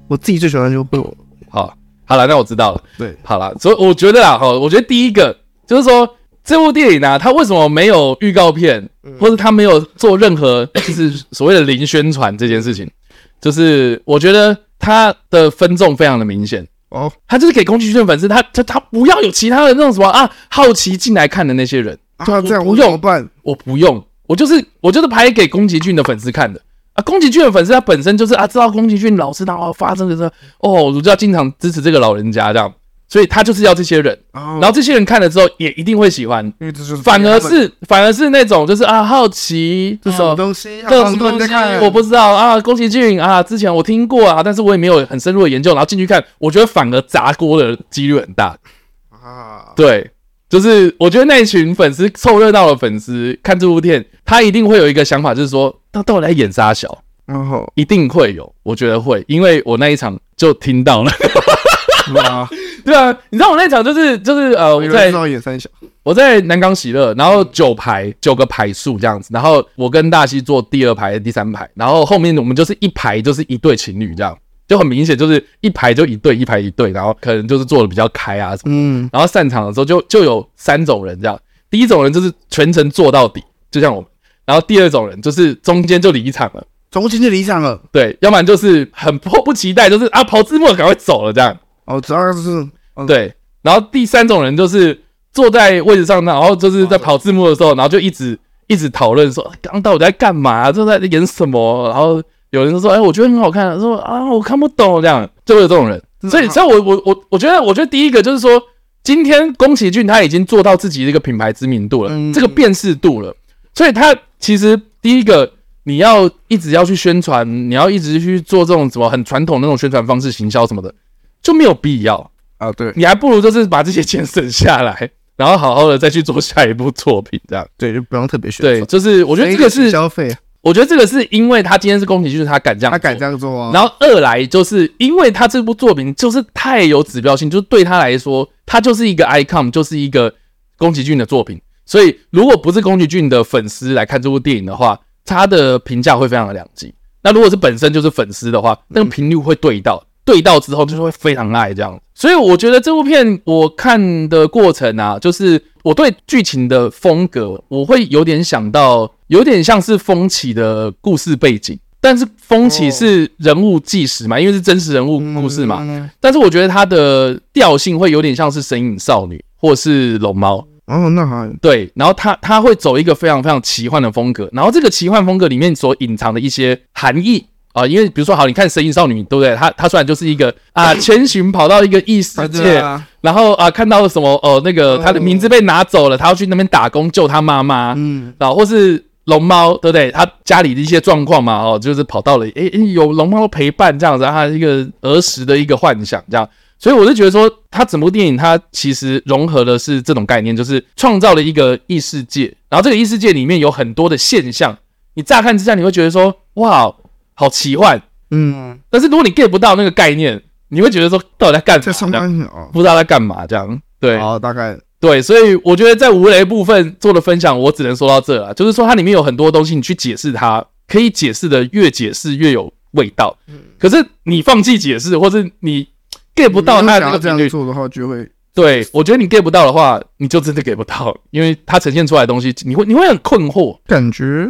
Speaker 2: 我自己最喜欢的就是霍尔。
Speaker 1: 好，好了，那我知道了。
Speaker 2: 对，
Speaker 1: 好了，所以我觉得啊，哈，我觉得第一个就是说。这部电影呢、啊，它为什么没有预告片，或者它没有做任何就是所谓的零宣传这件事情？就是我觉得它的分众非常的明显哦，它就是给宫崎骏粉丝，他他他不要有其他的那种什么啊好奇进来看的那些人，
Speaker 2: 对啊，这样
Speaker 1: 不用，我不用，我就是我就是拍给宫崎骏的粉丝看的。啊，宫崎骏的粉丝他本身就是啊知道宫崎骏老师他发生的时候，哦，我就要经常支持这个老人家这样。所以他就是要这些人，然后这些人看了之后也一定会喜欢，反而是反而是那种就是啊好奇这什么东西，这什么东西我不知道啊，宫崎骏啊，之前我听过啊，但是我也没有很深入的研究，然后进去看，我觉得反而砸锅的几率很大。啊。对，就是我觉得那一群粉丝凑热闹的粉丝看这部片，他一定会有一个想法，就是说他到底在演啥小，然后一定会有，我觉得会，因为我那一场就听到了。哇，对啊，你知道我那场就是就是呃，我在我在南港喜乐，然后九排九个排数这样子，然后我跟大西坐第二排、第三排，然后后面我们就是一排就是一对情侣这样，就很明显就是一排就一对，一排一对，然后可能就是坐的比较开啊什么，嗯，然后散场的时候就就有三种人这样，第一种人就是全程坐到底，就像我们，然后第二种人就是中间就离场了，
Speaker 2: 中间就离场了，
Speaker 1: 对，要不然就是很迫不及待，就是啊跑字幕赶快走了这样。
Speaker 2: 哦，主要是
Speaker 1: 对，然后第三种人就是坐在位置上，然后就是在跑字幕的时候，然后就一直一直讨论说，刚到底在干嘛？正在演什么？然后有人就说，哎，我觉得很好看，说啊，我看不懂，这样就会有这种人。所以，所以我我我我觉得，我觉得第一个就是说，今天宫崎骏他已经做到自己的一个品牌知名度了，这个辨识度了，所以他其实第一个你要一直要去宣传，你要一直去做这种什么很传统那种宣传方式、行销什么的。就没有必要
Speaker 2: 啊！对，
Speaker 1: 你还不如就是把这些钱省下来，然后好好的再去做下一部作品，这样
Speaker 2: 对，就不用特别选。
Speaker 1: 对，就是我觉得这个是
Speaker 2: 消费。
Speaker 1: 我觉得这个是因为他今天是宫崎骏，他敢这样，
Speaker 2: 他敢这样做啊。
Speaker 1: 然后二来就是因为他这部作品就是太有指标性，就是对他来说，他就是一个 icon，就是一个宫崎骏的作品。所以如果不是宫崎骏的粉丝来看这部电影的话，他的评价会非常的两极。那如果是本身就是粉丝的话，那个频率会对到。对到之后就是会非常爱这样，所以我觉得这部片我看的过程啊，就是我对剧情的风格，我会有点想到，有点像是风起的故事背景，但是风起是人物纪实嘛，因为是真实人物故事嘛，但是我觉得它的调性会有点像是神隐少女或是龙猫，
Speaker 2: 哦，那还。
Speaker 1: 对，然后它它会走一个非常非常奇幻的风格，然后这个奇幻风格里面所隐藏的一些含义啊，因为比如说好，你看《神隐少女》，对不对？他他虽然就是一个啊，千寻跑到一个异世界，然后啊看到了什么哦，那个他的名字被拿走了，他要去那边打工救他妈妈，嗯，然后或是龙猫，对不对？他家里的一些状况嘛，哦，就是跑到了，诶诶，有龙猫陪伴这样子，他一个儿时的一个幻想这样。所以我就觉得说，他整部电影它其实融合的是这种概念，就是创造了一个异世界，然后这个异世界里面有很多的现象，你乍看之下你会觉得说，哇，好奇幻，嗯，但是如果你 get 不到那个概念，你会觉得说，到底在干嘛？不知道在干嘛这样，对，
Speaker 2: 好，大概。
Speaker 1: 对，所以我觉得在无雷部分做的分享，我只能说到这了，就是说它里面有很多东西，你去解释它，可以解释的越解释越有味道，嗯，可是你放弃解释，或是你。get 不到他这样
Speaker 2: 做的话，就会
Speaker 1: 对，我觉得你 get 不到的话，你就真的 get 不到，因为它呈现出来的东西，你会你会很困惑。
Speaker 2: 感觉，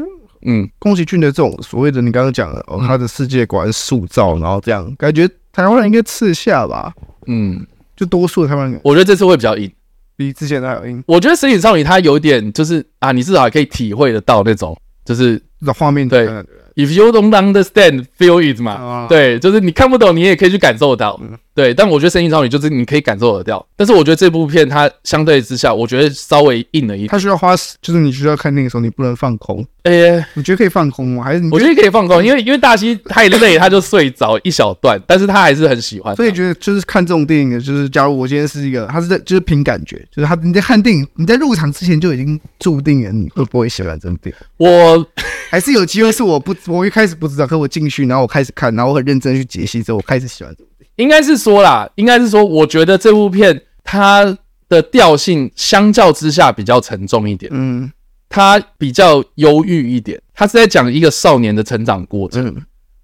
Speaker 2: 嗯，宫崎骏的这种所谓的你刚刚讲的哦，他的世界观塑造，然后这样感觉台湾人应该吃下吧？嗯，就多数的台湾人，
Speaker 1: 我觉得这次会比较硬，
Speaker 2: 比之前的还要硬。
Speaker 1: 我觉得《神隐少女》它有点就是啊，你至少还可以体会得到那种，就是
Speaker 2: 那画面
Speaker 1: 对。If you don't understand, feel it 嘛，啊、对，就是你看不懂，你也可以去感受到，嗯、对。但我觉得《神隐少女》就是你可以感受得到，但是我觉得这部片它相对之下，我觉得稍微硬了一点。
Speaker 2: 它需要花，就是你需要看那个时候，你不能放空。哎、欸，你觉得可以放空吗？还是你
Speaker 1: 我觉得可以放空，因为因为大西太累，他就睡着一小段，但是他还是很喜欢。
Speaker 2: 所以觉得就是看这种电影，就是假如我今天是一个，他是在就是凭感觉，就是他你在看电影，你在入场之前就已经注定了你会不会喜欢这部电影。
Speaker 1: 我
Speaker 2: 还是有机会，是我不我一开始不知道，可我进去，然后我开始看，然后我很认真去解析之后，我开始喜欢这部电影。
Speaker 1: 应该是说啦，应该是说，我觉得这部片它的调性相较之下比较沉重一点。嗯。它比较忧郁一点，它是在讲一个少年的成长过程。嗯、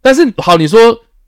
Speaker 1: 但是好，你说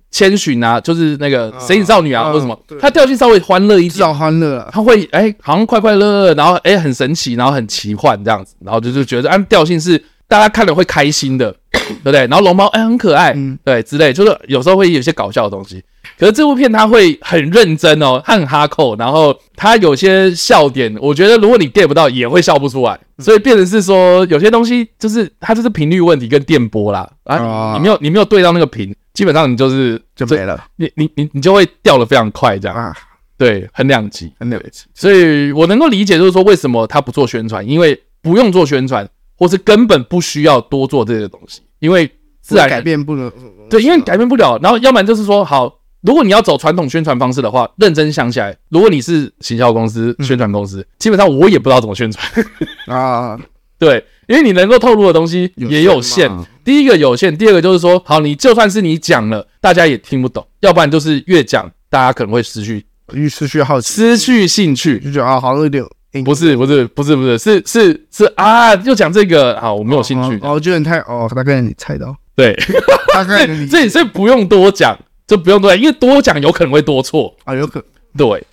Speaker 1: 千寻啊，就是那个神隐少女啊，或什么，他调性稍微欢乐一点，
Speaker 2: 至少欢乐。
Speaker 1: 他会哎、欸，好像快快乐乐，然后哎、欸，很神奇，然后很奇幻这样子，然后就是觉得按调性是大家看了会开心的，对不对？然后龙猫哎、欸，很可爱，嗯、对之类，就是有时候会有些搞笑的东西。可是这部片它会很认真哦，很哈扣，然后它有些笑点，我觉得如果你 get 不到，也会笑不出来。所以变成是说，有些东西就是它就是频率问题跟电波啦啊，你没有你没有对到那个频，基本上你就是
Speaker 2: 就没了，
Speaker 1: 你你你你就会掉的非常快这样啊，对，很两极，很两极。所以我能够理解，就是说为什么他不做宣传，因为不用做宣传，或是根本不需要多做这些东西，因为自然
Speaker 2: 改变不了。
Speaker 1: 对，因为改变不了。然后要不然就是说好。如果你要走传统宣传方式的话，认真想起来，如果你是行销公司、宣传公司，嗯、基本上我也不知道怎么宣传 啊。对，因为你能够透露的东西也有限。有限第一个有限，第二个就是说，好，你就算是你讲了，大家也听不懂。要不然就是越讲，大家可能会失去，
Speaker 2: 失去好奇，
Speaker 1: 失去兴趣，
Speaker 2: 就觉得啊，好像有点
Speaker 1: 不是不是不是不是是是是啊，又讲这个啊，我没有兴趣。
Speaker 2: 哦，觉得你太哦，大概你猜到，
Speaker 1: 对，大概你这这不用多讲。就不用多讲，因为多讲有可能会多错
Speaker 2: 啊，有可能
Speaker 1: 对，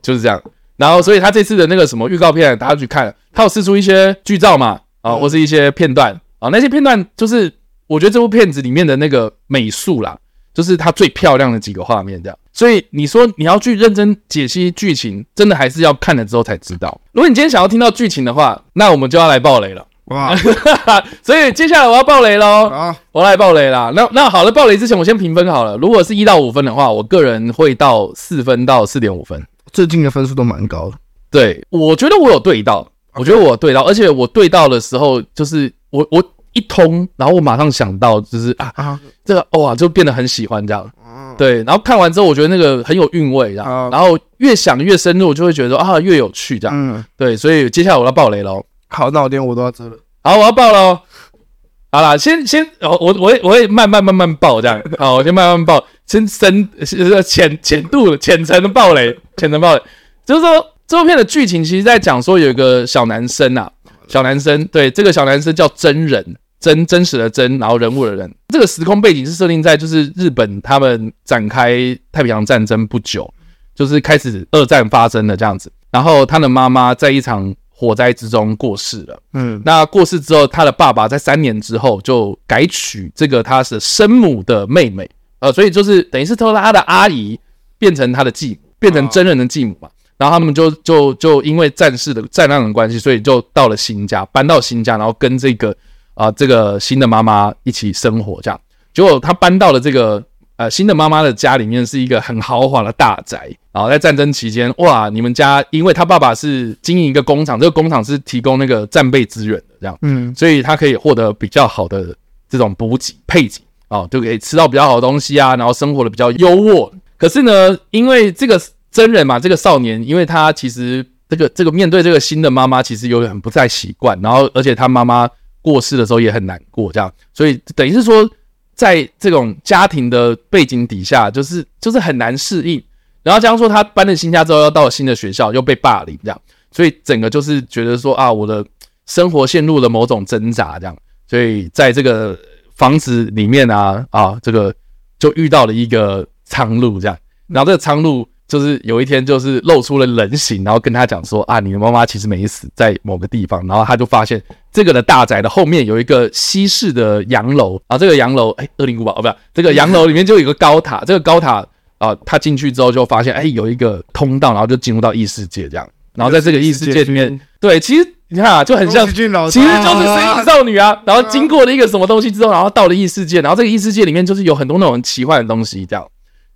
Speaker 1: 就是这样。然后，所以他这次的那个什么预告片，大家去看，他有试出一些剧照嘛，啊，或是一些片段啊，那些片段就是我觉得这部片子里面的那个美术啦，就是它最漂亮的几个画面这样。所以你说你要去认真解析剧情，真的还是要看了之后才知道。如果你今天想要听到剧情的话，那我们就要来爆雷了。哇，所以接下来我要爆雷喽！啊，我来爆雷啦。那那好了，爆雷之前我先评分好了。如果是一到五分的话，我个人会到四分到四点五分。
Speaker 2: 最近的分数都蛮高的。
Speaker 1: 对，我觉得我有对到，我觉得我对到，而且我对到的时候，就是我我一通，然后我马上想到，就是啊啊，这个哇，就变得很喜欢这样。对，然后看完之后，我觉得那个很有韵味，这样。然后越想越深入，就会觉得啊，越有趣这样。嗯，对，所以接下来我要爆雷喽。
Speaker 2: 好，那我连我都要遮了。
Speaker 1: 好，我要爆喽。好啦，先先，我我我会我会慢慢慢慢爆这样。好，我先慢慢爆，先深浅浅度浅层的爆雷，浅层爆雷。就是说，这部片的剧情其实在讲说，有一个小男生啊，小男生，对，这个小男生叫真人，真真实的真，然后人物的人。这个时空背景是设定在就是日本他们展开太平洋战争不久，就是开始二战发生的这样子。然后他的妈妈在一场火灾之中过世了。嗯，那过世之后，他的爸爸在三年之后就改娶这个他是生母的妹妹，呃，所以就是等于是偷了他的阿姨变成他的继母，变成真人的继母嘛。然后他们就就就因为战事的战乱的关系，所以就到了新家，搬到新家，然后跟这个啊、呃、这个新的妈妈一起生活。这样，结果他搬到了这个呃新的妈妈的家里面，是一个很豪华的大宅。然后在战争期间，哇，你们家因为他爸爸是经营一个工厂，这个工厂是提供那个战备资源的，这样，嗯，所以他可以获得比较好的这种补给配给，哦，就可以吃到比较好的东西啊，然后生活的比较优渥。可是呢，因为这个。真人嘛，这个少年，因为他其实这个这个面对这个新的妈妈，其实有点很不太习惯，然后而且他妈妈过世的时候也很难过，这样，所以等于是说，在这种家庭的背景底下，就是就是很难适应。然后加上说他搬了新家之后，要到新的学校，又被霸凌，这样，所以整个就是觉得说啊，我的生活陷入了某种挣扎，这样，所以在这个房子里面啊啊，这个就遇到了一个苍鹭，这样，然后这个苍鹭。就是有一天，就是露出了人形，然后跟他讲说啊，你的妈妈其实没死在某个地方。然后他就发现这个的大宅的后面有一个西式的洋楼啊，这个洋楼哎，二零五八哦，不是这个洋楼里面就有一个高塔，这个高塔啊，他进去之后就发现哎，有一个通道，然后就进入到异世界这样。然后在这个异世界里面，对，其实你看啊，就很像，其实就是神隐少女啊。然后经过了一个什么东西之后，然后到了异世界，然后这个异世界里面就是有很多那种奇幻的东西这样。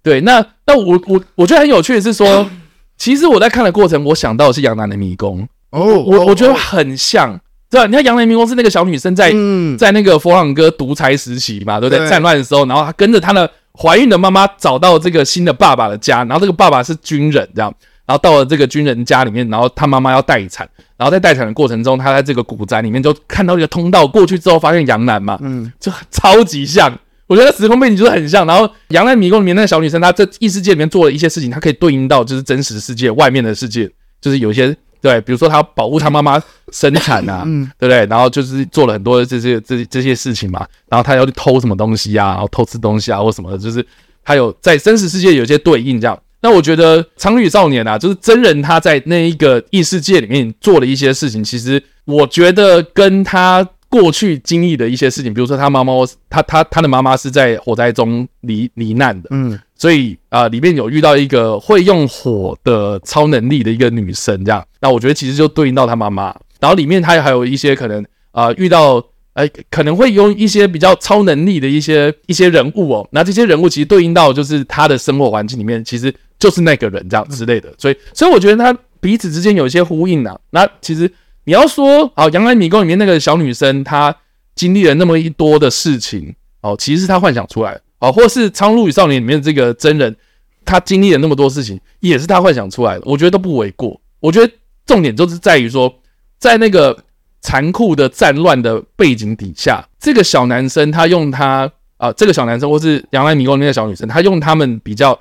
Speaker 1: 对，那那我我我觉得很有趣的是说，其实我在看的过程，我想到的是杨澜的迷宫哦，我我觉得很像，对吧？你看杨澜迷宫是那个小女生在在那个佛朗哥独裁时期嘛，对不对？战乱的时候，然后她跟着她的怀孕的妈妈找到这个新的爸爸的家，然后这个爸爸是军人，这样，然后到了这个军人家里面，然后她妈妈要待产，然后在待产的过程中，她在这个古宅里面就看到一个通道过去之后，发现杨澜嘛，嗯，就超级像。我觉得时空背景就是很像，然后《杨在迷宫》里面那个小女生，她在异世界里面做了一些事情，她可以对应到就是真实世界外面的世界，就是有一些对，比如说她保护她妈妈生产啊，嗯，对不对？然后就是做了很多这些这这些事情嘛，然后她要去偷什么东西啊，然后偷吃东西啊或什么的，就是她有在真实世界有一些对应这样。那我觉得《苍鹭与少年》啊，就是真人他在那一个异世界里面做了一些事情，其实我觉得跟他。过去经历的一些事情，比如说他妈妈，他他他的妈妈是在火灾中罹罹难的，嗯，所以啊、呃，里面有遇到一个会用火的超能力的一个女生，这样，那我觉得其实就对应到他妈妈。然后里面他还有一些可能啊、呃，遇到哎、呃，可能会用一些比较超能力的一些一些人物哦，那这些人物其实对应到就是他的生活环境里面，其实就是那个人这样之类的，所以所以我觉得他彼此之间有一些呼应啊。那其实。你要说好，《杨澜迷宫》里面那个小女生，她经历了那么一多的事情哦，其实是她幻想出来的哦，或是《苍鹭与少年》里面这个真人，他经历了那么多事情，也是他幻想出来的，我觉得都不为过。我觉得重点就是在于说，在那个残酷的战乱的背景底下，这个小男生他用他啊、这个小男生或是《杨澜迷宫》里面的小女生，他用他们比较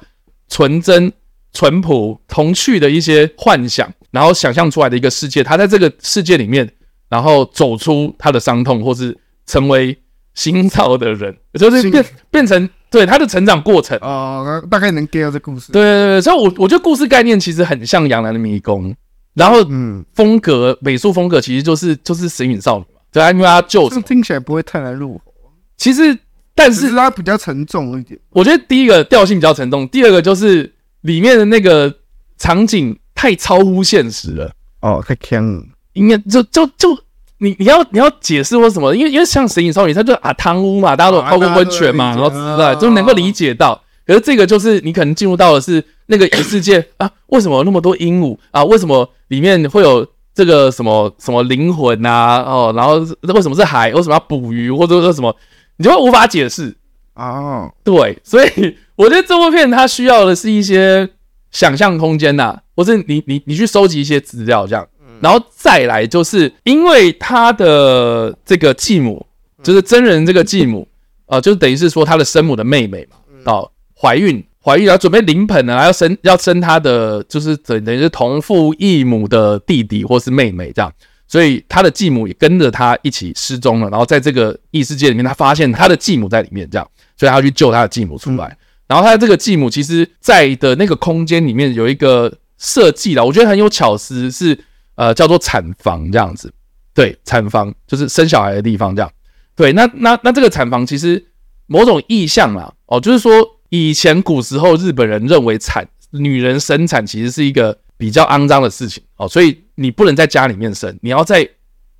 Speaker 1: 纯真。淳朴童趣的一些幻想，然后想象出来的一个世界，他在这个世界里面，然后走出他的伤痛，或是成为新造的人，就是变变成对他的成长过程
Speaker 2: 啊、呃，大概能 get 到这故事。
Speaker 1: 对对对，所以我我觉得故事概念其实很像《杨澜的迷宫》，然后嗯，风格美术风格其实就是就是神隐少女嘛，对啊，因为他就是
Speaker 2: 听起来不会太难入口。
Speaker 1: 其实，但是
Speaker 2: 它比较沉重一点。
Speaker 1: 我觉得第一个调性比较沉重，第二个就是。里面的那个场景太超乎现实了
Speaker 2: 哦，太强了。
Speaker 1: 应该就就就你你要你要解释或什么？因为因为像《神隐少女》，它就啊汤屋嘛，大家都泡过温泉嘛，然后之类，就能够理解到。可是这个就是你可能进入到的是那个异世界 啊？为什么有那么多鹦鹉啊？为什么里面会有这个什么什么灵魂呐？哦，然后为什么是海？为什么要捕鱼？或者说什么？你就会无法解释啊？对，所以。我觉得这部片它需要的是一些想象空间呐，或是你你你去收集一些资料这样，然后再来就是因为他的这个继母，就是真人这个继母，呃，就等于是说他的生母的妹妹嘛，哦，怀孕怀孕要准备临盆了，要生要生他的就是等等于是同父异母的弟弟或是妹妹这样，所以他的继母也跟着他一起失踪了，然后在这个异世界里面，他发现他的继母在里面这样，所以他要去救他的继母出来。然后他这个继母，其实在的那个空间里面有一个设计啦，我觉得很有巧思，是呃叫做产房这样子，对，产房就是生小孩的地方这样，对，那那那这个产房其实某种意象啦，哦，就是说以前古时候日本人认为产女人生产其实是一个比较肮脏的事情哦，所以你不能在家里面生，你要在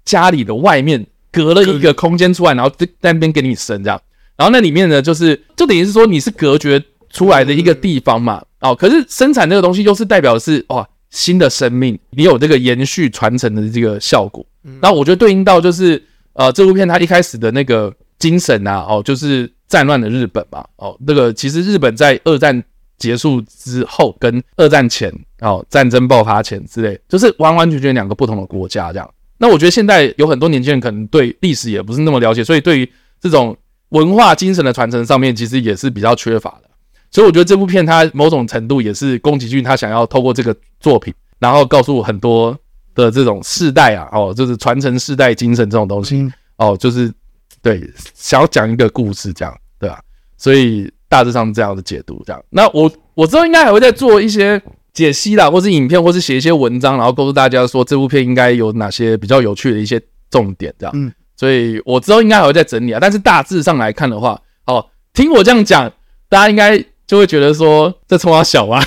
Speaker 1: 家里的外面隔了一个空间出来，然后在那边给你生这样。然后那里面呢，就是就等于是说你是隔绝出来的一个地方嘛。哦，可是生产这个东西又是代表的是哇新的生命，你有这个延续传承的这个效果。那我觉得对应到就是呃这部片它一开始的那个精神啊，哦就是战乱的日本嘛。哦，那个其实日本在二战。结束之后跟二战前哦，战争爆发前之类，就是完完全全两个不同的国家这样。那我觉得现在有很多年轻人可能对历史也不是那么了解，所以对于这种文化精神的传承上面，其实也是比较缺乏的。所以我觉得这部片它某种程度也是宫崎骏他想要透过这个作品，然后告诉很多的这种世代啊，哦，就是传承世代精神这种东西哦，就是对，想要讲一个故事这样，对吧？所以。大致上这样的解读，这样。那我我之后应该还会再做一些解析啦，或是影片，或是写一些文章，然后告诉大家说这部片应该有哪些比较有趣的一些重点，这样。嗯。所以我之后应该还会再整理啊。但是大致上来看的话，哦，听我这样讲，大家应该就会觉得说这葱花小啊，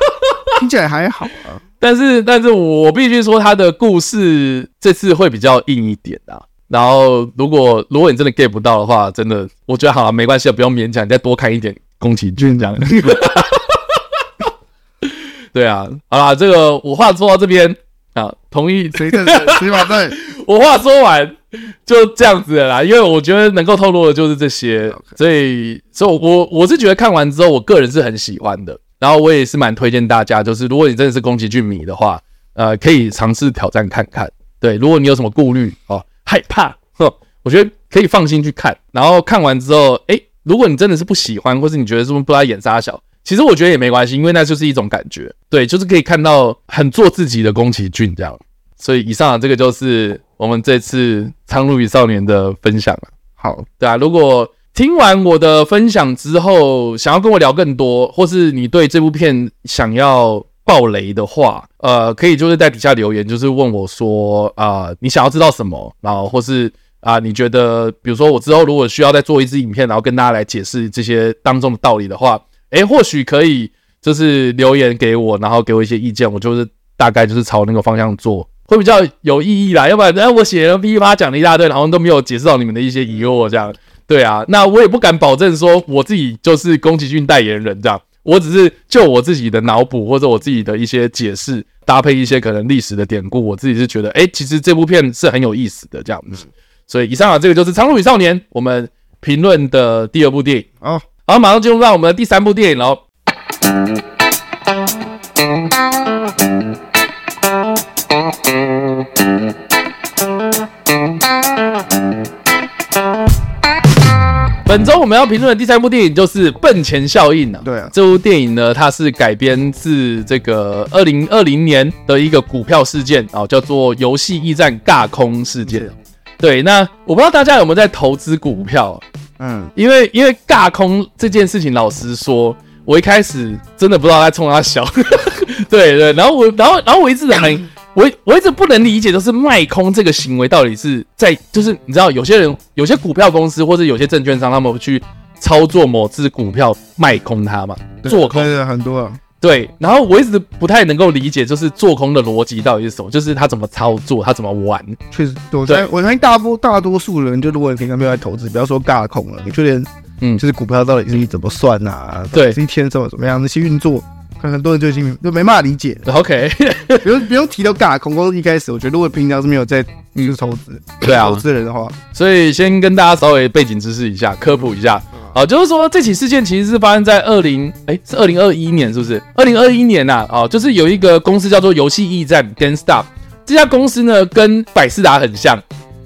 Speaker 2: 听起来还好啊。
Speaker 1: 但是，但是我必须说，他的故事这次会比较硬一点啊。然后，如果如果你真的 get 不到的话，真的，我觉得好了，没关系，不用勉强，你再多看一点宫崎骏这样。对啊，好啦，这个我话说到这边啊，同意谁正 谁反对？我话说完就这样子了啦，因为我觉得能够透露的就是这些，所以，所以我我是觉得看完之后，我个人是很喜欢的。然后我也是蛮推荐大家，就是如果你真的是宫崎骏迷的话，呃，可以尝试挑战看看。对，如果你有什么顾虑哦。害怕，哼，我觉得可以放心去看。然后看完之后，诶，如果你真的是不喜欢，或是你觉得是不是不知道演杀小，其实我觉得也没关系，因为那就是一种感觉。对，就是可以看到很做自己的宫崎骏这样。所以以上的这个就是我们这次《苍鹭与少年》的分享了。好，对啊，如果听完我的分享之后，想要跟我聊更多，或是你对这部片想要爆雷的话，呃，可以就是在底下留言，就是问我说，啊、你想要知道什么？然后或是啊、你觉得，比如说我之后如果需要再做一支影片，然后跟大家来解释这些当中的道理的话，诶，或许可以就是留言给我，然后给我一些意见，我就是大概就是朝那个方向做，会比较有意义啦。要不然，哎，我写了噼里啪啦讲了一大堆，然后都没有解释到你们的一些疑惑，这样，对啊，那我也不敢保证说我自己就是宫崎骏代言人这样。我只是就我自己的脑补或者我自己的一些解释，搭配一些可能历史的典故，我自己是觉得，哎、其实这部片是很有意思的这样子。所以以上啊，这个就是《苍鹭与少年》我们评论的第二部电影。啊，好，马上进入到我们的第三部电影喽。本周我们要评论的第三部电影就是《笨钱效应》啊。对啊，这部电影呢，它是改编自这个二零二零年的一个股票事件啊，叫做“游戏驿站尬空事件”。对，那我不知道大家有没有在投资股票？嗯，因为因为尬空这件事情，老实说，我一开始真的不知道在冲他笑。对对，然后我，然后然后我一直很。我我一直不能理解，就是卖空这个行为到底是在，就是你知道，有些人有些股票公司或者有些证券商，他们去操作某只股票卖空它嘛，做空
Speaker 2: 的很多啊。
Speaker 1: 对，然后我一直不太能够理解，就是做空的逻辑到底是什么，就是他怎么操作，他怎么玩。
Speaker 2: 确实，我对我相信大多大多数人，就如果你平常没有在投资，不要说尬空了，你就连嗯，就是股票到底是怎么算啊？对，这一天怎么怎么样那些运作。可能很多人就已经就没办法理解。
Speaker 1: OK，
Speaker 2: 不用不用提到尬空。光一开始，我觉得如果平常是没有在就是投资，
Speaker 1: 对啊，
Speaker 2: 投资人的话，
Speaker 1: 所以先跟大家稍微背景知识一下，科普一下。好，就是说这起事件其实是发生在二零，哎，是二零二一年，是不是？二零二一年呐，啊，就是有一个公司叫做游戏驿站 GameStop，这家公司呢跟百事达很像，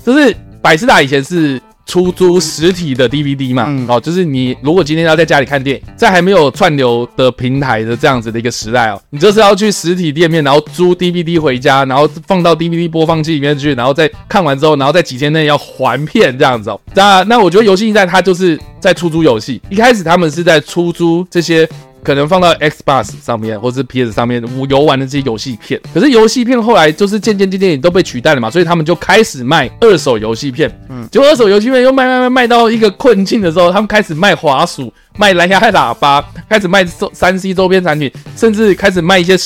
Speaker 1: 就是百事达以前是。出租实体的 DVD 嘛，嗯、哦，就是你如果今天要在家里看电影，在还没有串流的平台的这样子的一个时代哦，你就是要去实体店面，然后租 DVD 回家，然后放到 DVD 播放器里面去，然后再看完之后，然后在几天内要还片这样子哦。那那我觉得游戏驿站它就是在出租游戏，一开始他们是在出租这些。可能放到 Xbox 上面或者是 PS 上面游玩的这些游戏片，可是游戏片后来就是渐渐渐渐也都被取代了嘛，所以他们就开始卖二手游戏片。嗯，结果二手游戏片又卖卖卖卖到一个困境的时候，他们开始卖滑鼠、卖蓝牙喇叭，开始卖三 C 周边产品，甚至开始卖一些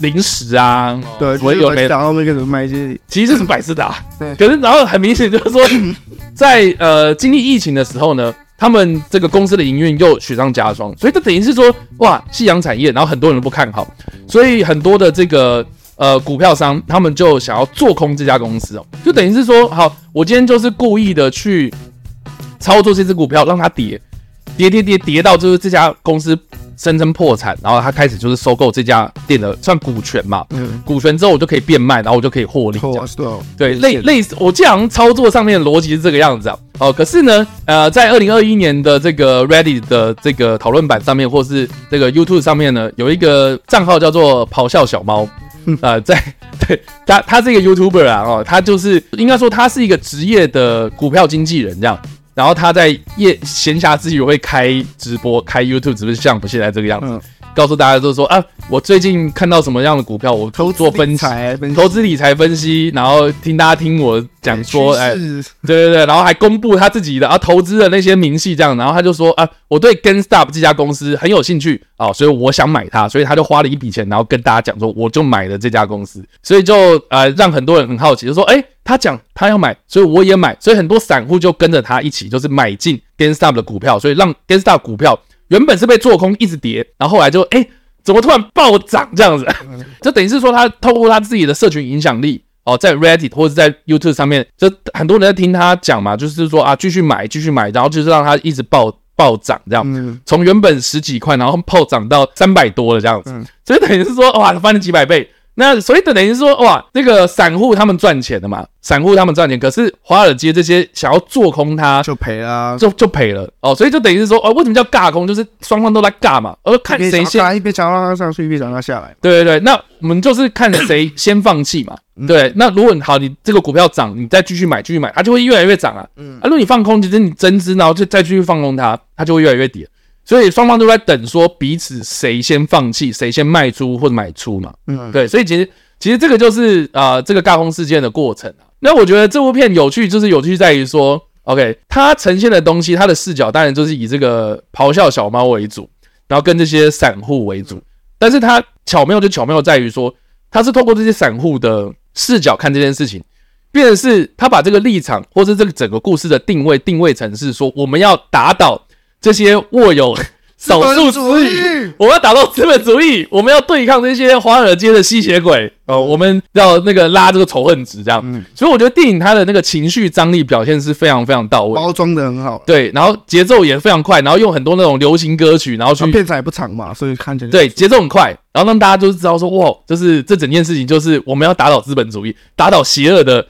Speaker 1: 零食啊，
Speaker 2: 对，
Speaker 1: 我有没，
Speaker 2: 然后那个什么卖一些，
Speaker 1: 其实就是百事达。
Speaker 2: 对，
Speaker 1: 可是然后很明显就是说，在呃经历疫情的时候呢，他们这个公司的营运又雪上加霜，所以这等于是说，哇，夕阳产业，然后很多人都不看好，所以很多的这个呃股票商他们就想要做空这家公司哦，就等于是说，好，我今天就是故意的去操作这只股票，让它跌。跌跌跌跌到就是这家公司声称破产，然后他开始就是收购这家店的算股权嘛，嗯，股权之后我就可以变卖，然后我就可以获利。对，类类似，我记得好像操作上面的逻辑是这个样子啊。哦，可是呢，呃，在二零二一年的这个 Reddit 的这个讨论版上面，或是这个 YouTube 上面呢，有一个账号叫做咆哮小猫，呃，在 对他他是一个 YouTuber 啊，哦，他就是应该说他是一个职业的股票经纪人这样。然后他在夜闲暇之余会开直播，开 YouTube 直播，像不现在这个样子，告诉大家都说啊，我最近看到什么样的股票，我都做分析，投资理财分析，然后听大家听我讲说，哎，对对对，然后还公布他自己的啊投资的那些明细这样，然后他就说啊，我对 GameStop 这家公司很有兴趣啊，所以我想买它，所以他就花了一笔钱，然后跟大家讲说，我就买了这家公司，所以就呃让很多人很好奇，就说哎。他讲他要买，所以我也买，所以很多散户就跟着他一起，就是买进 GameStop 的股票，所以让 GameStop 股票原本是被做空，一直跌，然后后来就哎、欸，怎么突然暴涨这样子？就等于是说他透过他自己的社群影响力哦，在 Reddit 或者在 YouTube 上面，就很多人在听他讲嘛，就是说啊，继续买，继续买，然后就是让他一直暴暴涨这样，从原本十几块，然后暴涨到三百多了这样子，所以等于是说哇，翻了几百倍。那所以等于是说，哇，那个散户他们赚钱的嘛，散户他们赚钱，可是华尔街这些想要做空它就赔了，就就赔了哦，所以就等于是说，哦，为什么叫尬空？就是双方都在尬嘛，而看谁先，
Speaker 2: 一边想让它上去，一边想让它下来。
Speaker 1: 对对对，那我们就是看谁先放弃嘛。对，那如果好，你这个股票涨，你再继续买，继续买，它就会越来越涨啊。嗯，啊，如果你放空，其实你增资，然后就再继续放空它，它就会越来越跌。所以双方都在等，说彼此谁先放弃，谁先卖出或者买出嘛。嗯，对，所以其实其实这个就是啊、呃，这个尬空事件的过程啊。那我觉得这部片有趣，就是有趣在于说，OK，它呈现的东西，它的视角当然就是以这个咆哮小猫为主，然后跟这些散户为主。但是它巧妙就巧妙在于说，它是透过这些散户的视角看这件事情，变成是他把这个立场或是这个整个故事的定位定位成是说，我们要打倒。这些握有少数主义，我们要打倒资本主义，我们要对抗这些华尔街的吸血鬼哦，我们要那个拉这个仇恨值，这样。嗯，所以我觉得电影它的那个情绪张力表现是非常非常到位，
Speaker 2: 包装的很好。
Speaker 1: 对，然后节奏也非常快，然后用很多那种流行歌曲，然后去
Speaker 2: 片长也不长嘛，所以看起来
Speaker 1: 对节奏很快，然后让大家就是知道说哇，就是这整件事情就是我们要打倒资本主义，打倒邪恶的。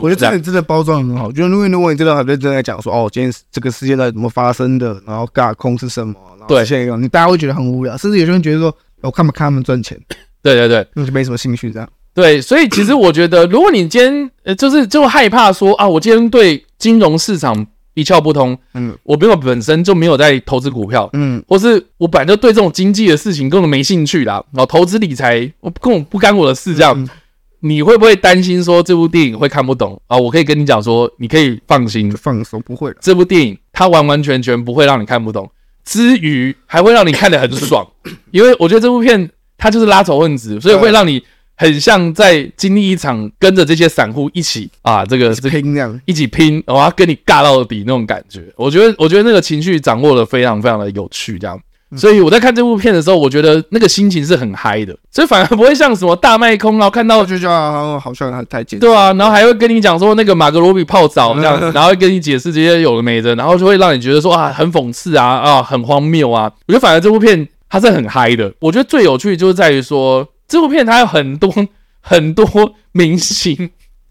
Speaker 1: 我
Speaker 2: 觉得这里真的包装很好，就是因为如果你真的很认真在讲说，哦，今天这个世界在怎么发生的，然后尬空是什么，然后，现在你大家会觉得很无聊，甚至有些人觉得说，我看不看他们赚钱？
Speaker 1: 对对对，
Speaker 2: 那就没什么兴趣这样。
Speaker 1: 对，所以其实我觉得，如果你今天呃，就是就害怕说啊，我今天对金融市场一窍不通，嗯，我没有本身就没有在投资股票，嗯，或是我本来就对这种经济的事情根本没兴趣啦，然后投资理财我根本不干我的事这样。嗯你会不会担心说这部电影会看不懂啊？我可以跟你讲说，你可以放心
Speaker 2: 放松，不会。
Speaker 1: 这部电影它完完全全不会让你看不懂，之余还会让你看得很爽，因为我觉得这部片它就是拉仇恨值，所以会让你很像在经历一场跟着这些散户一起啊，这个
Speaker 2: 一起拼这样，
Speaker 1: 一起拼，然后要跟你尬到底那种感觉。我觉得，我觉得那个情绪掌握的非常非常的有趣，这样。所以我在看这部片的时候，我觉得那个心情是很嗨的，所以反而不会像什么大卖空，然后看 到就
Speaker 2: 像好像还太简单，
Speaker 1: 对啊，然后还会跟你讲说那个马格罗比泡澡这样子，然后会跟你解释这些有的没的，然后就会让你觉得说啊很讽刺啊啊很荒谬啊。我觉得反而这部片它是很嗨的。我觉得最有趣的就是在于说这部片它有很多 很多明星，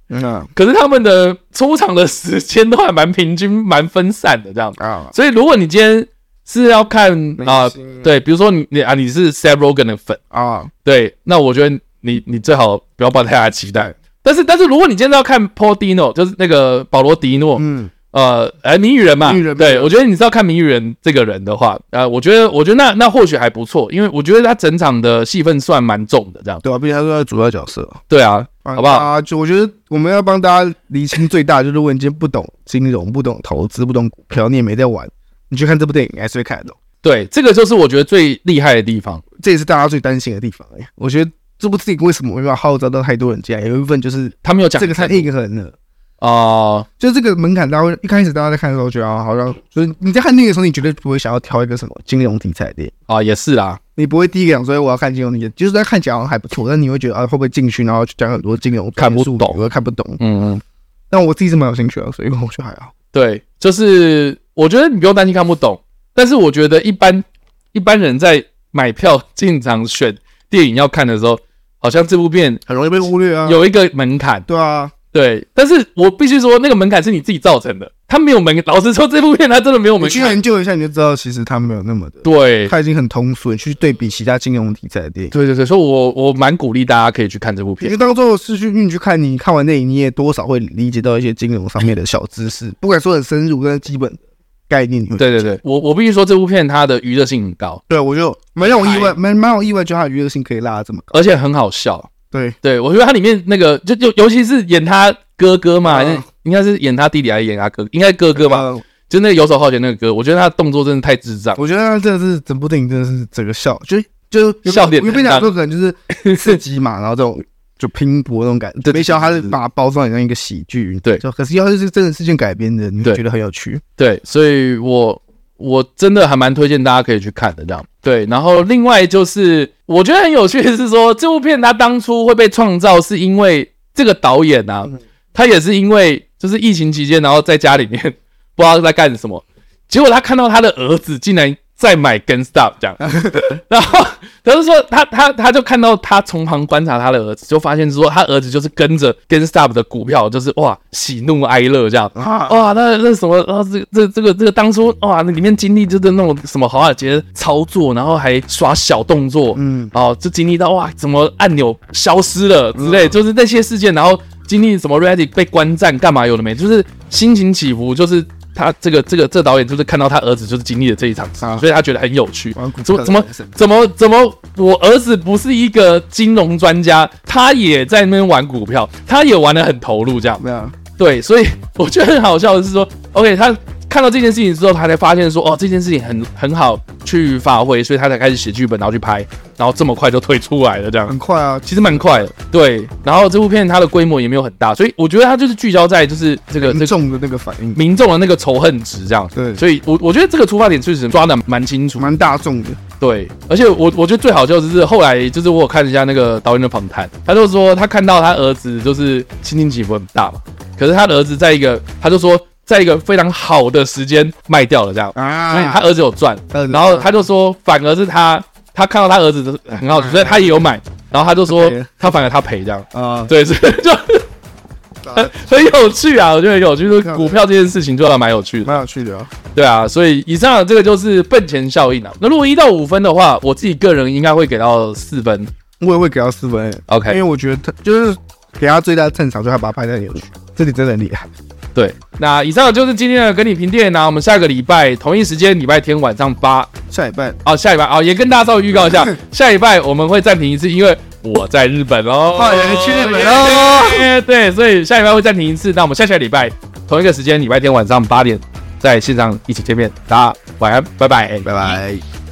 Speaker 1: 嗯，可是他们的出场的时间都还蛮平均、蛮分散的这样子啊。所以如果你今天是要看啊、呃，对，比如说你你啊，你是 Seth Rogen 的粉。啊，对，那我觉得你你最好不要抱太大的期待。但是但是如果你今天要看 Paul Dino，就是那个保罗迪诺，嗯，呃，哎，谜语人嘛，谜语人，对，我觉得你是要看谜语人这个人的话，呃，我觉得我觉得那那或许还不错，因为我觉得他整场的戏份算蛮重的，这样，
Speaker 2: 对啊，毕竟他是主要角色，
Speaker 1: 对啊，好不好？
Speaker 2: 啊，就我觉得我们要帮大家厘清最大，就是如果你今天不懂金融、不懂投资、不懂股票，你也没在玩。你去看这部电影，还是会看得懂。
Speaker 1: 对，这个就是我觉得最厉害的地方，
Speaker 2: 这也是大家最担心的地方。哎，我觉得这部电影为什么没办法号召到太多人进来？有一部分就是
Speaker 1: 他没有讲
Speaker 2: 这个太硬核了。
Speaker 1: 哦、呃，
Speaker 2: 就这个门槛，大家会一开始大家在看的时候觉得好像，就是你在看那个时候，你绝对不会想要挑一个什么金融题材的
Speaker 1: 啊，也是啦，
Speaker 2: 你不会第一个想说我要看金融题材，就是在看起来好像还不错，但你会觉得啊会不会进去，然后讲很多金融
Speaker 1: 看不懂，
Speaker 2: 我看不懂，
Speaker 1: 嗯嗯，
Speaker 2: 但我自己是蛮有兴趣的，所以我觉得还好。
Speaker 1: 对，就是我觉得你不用担心看不懂，但是我觉得一般一般人在买票进场选电影要看的时候，好像这部片
Speaker 2: 很容易被忽略啊，
Speaker 1: 有一个门槛，
Speaker 2: 对啊。
Speaker 1: 对，但是我必须说，那个门槛是你自己造成的，他没有门。老实说，这部片它真的没有门槛。
Speaker 2: 你去研究一下，你就知道，其实它没有那么的。
Speaker 1: 对，
Speaker 2: 它已经很通俗。你去对比其他金融题材的电影。
Speaker 1: 对对对，所以我我蛮鼓励大家可以去看这部片。
Speaker 2: 因为当做是去你去看，你看完电影，你也多少会理解到一些金融上面的小知识，不敢说很深入，但是基本的概念。
Speaker 1: 对对对，我我必须说，这部片它的娱乐性很高。
Speaker 2: 对，我就蛮让我意外，蛮蛮有意外，就它的娱乐性可以拉得这么高，
Speaker 1: 而且很好笑。
Speaker 2: 对
Speaker 1: 对，我觉得它里面那个，就就尤其是演他。哥哥嘛，还是应该是演他弟弟还是演他哥？应该哥哥吧，就那个游手好闲那个哥，我觉得他动作真的太智障。
Speaker 2: 我觉得他真的是整部电影真的是整个笑，就就
Speaker 1: 笑点。
Speaker 2: 我跟你讲，说可能就是刺激嘛，然后这种就拼搏那种感觉。对，没想到他是把它包装成一个喜剧。对，就可是要是真的事件改编的，你会觉得很有趣。
Speaker 1: 对，所以我我真的还蛮推荐大家可以去看的这样。对，然后另外就是我觉得很有趣的是说，这部片它当初会被创造，是因为这个导演啊。他也是因为就是疫情期间，然后在家里面 不知道在干什么，结果他看到他的儿子竟然在买 GameStop 这样，然后他就说他他他就看到他从旁观察他的儿子，就发现说他儿子就是跟着 GameStop 的股票，就是哇喜怒哀乐这样啊哇那那什么啊这这这个这个当初哇那里面经历就是那种什么华尔街操作，然后还耍小动作，嗯哦就经历到哇怎么按钮消失了之类，就是那些事件，然后。经历什么？Reddit 被观战干嘛？有的没？就是心情起伏，就是他这个这个这导演就是看到他儿子就是经历了这一场事，所以他觉得很有趣。怎么怎么怎么怎么？我儿子不是一个金融专家，他也在那边玩股票，他也玩的很投入，这样。对，所以 我觉得很好笑的是说，OK，他。看到这件事情之后，他才发现说，哦，这件事情很很好去发挥，所以他才开始写剧本，然后去拍，然后这么快就推出来了，这样
Speaker 2: 很快啊，
Speaker 1: 其实蛮快的，对。然后这部片它的规模也没有很大，所以我觉得它就是聚焦在就是这个
Speaker 2: 民众的那个反应，
Speaker 1: 民众的那个仇恨值这样。
Speaker 2: 对，
Speaker 1: 所以我我觉得这个出发点确实抓的蛮清楚，
Speaker 2: 蛮大众的。
Speaker 1: 对，而且我我觉得最好就是后来就是我有看一下那个导演的访谈，他就说他看到他儿子就是心情起伏很大嘛，可是他的儿子在一个他就说。在一个非常好的时间卖掉了，这样，所以他儿子有赚，然后他就说，反而是他，他看到他儿子很好，所以他也有买，然后他就说，他反而他赔这样，啊，对，所以就 很有趣啊，我觉得很有趣，就是股票这件事情做的蛮有趣的，
Speaker 2: 蛮有趣的，
Speaker 1: 对啊，所以以上这个就是笨钱效应啊。那如果一到五分的话，我自己个人应该会给到四分，
Speaker 2: 我也会给到四分，OK，因为我觉得他就是给他最大的赞赏，就他把它拍的很有趣，这里真的很厉害。
Speaker 1: 对，那以上就是今天的跟你评电影，那我们下个礼拜同一时间，礼拜天晚上八，
Speaker 2: 下礼拜。
Speaker 1: 哦，下礼拜哦，也跟大家稍微预告一下，下礼拜我们会暂停一次，因为我在日本哦，
Speaker 2: 去日本哦，
Speaker 1: 对，所以下礼拜会暂停一次，那我们下下礼拜同一个时间，礼拜天晚上八点，在线上一起见面，大家晚安，拜拜，
Speaker 2: 拜拜。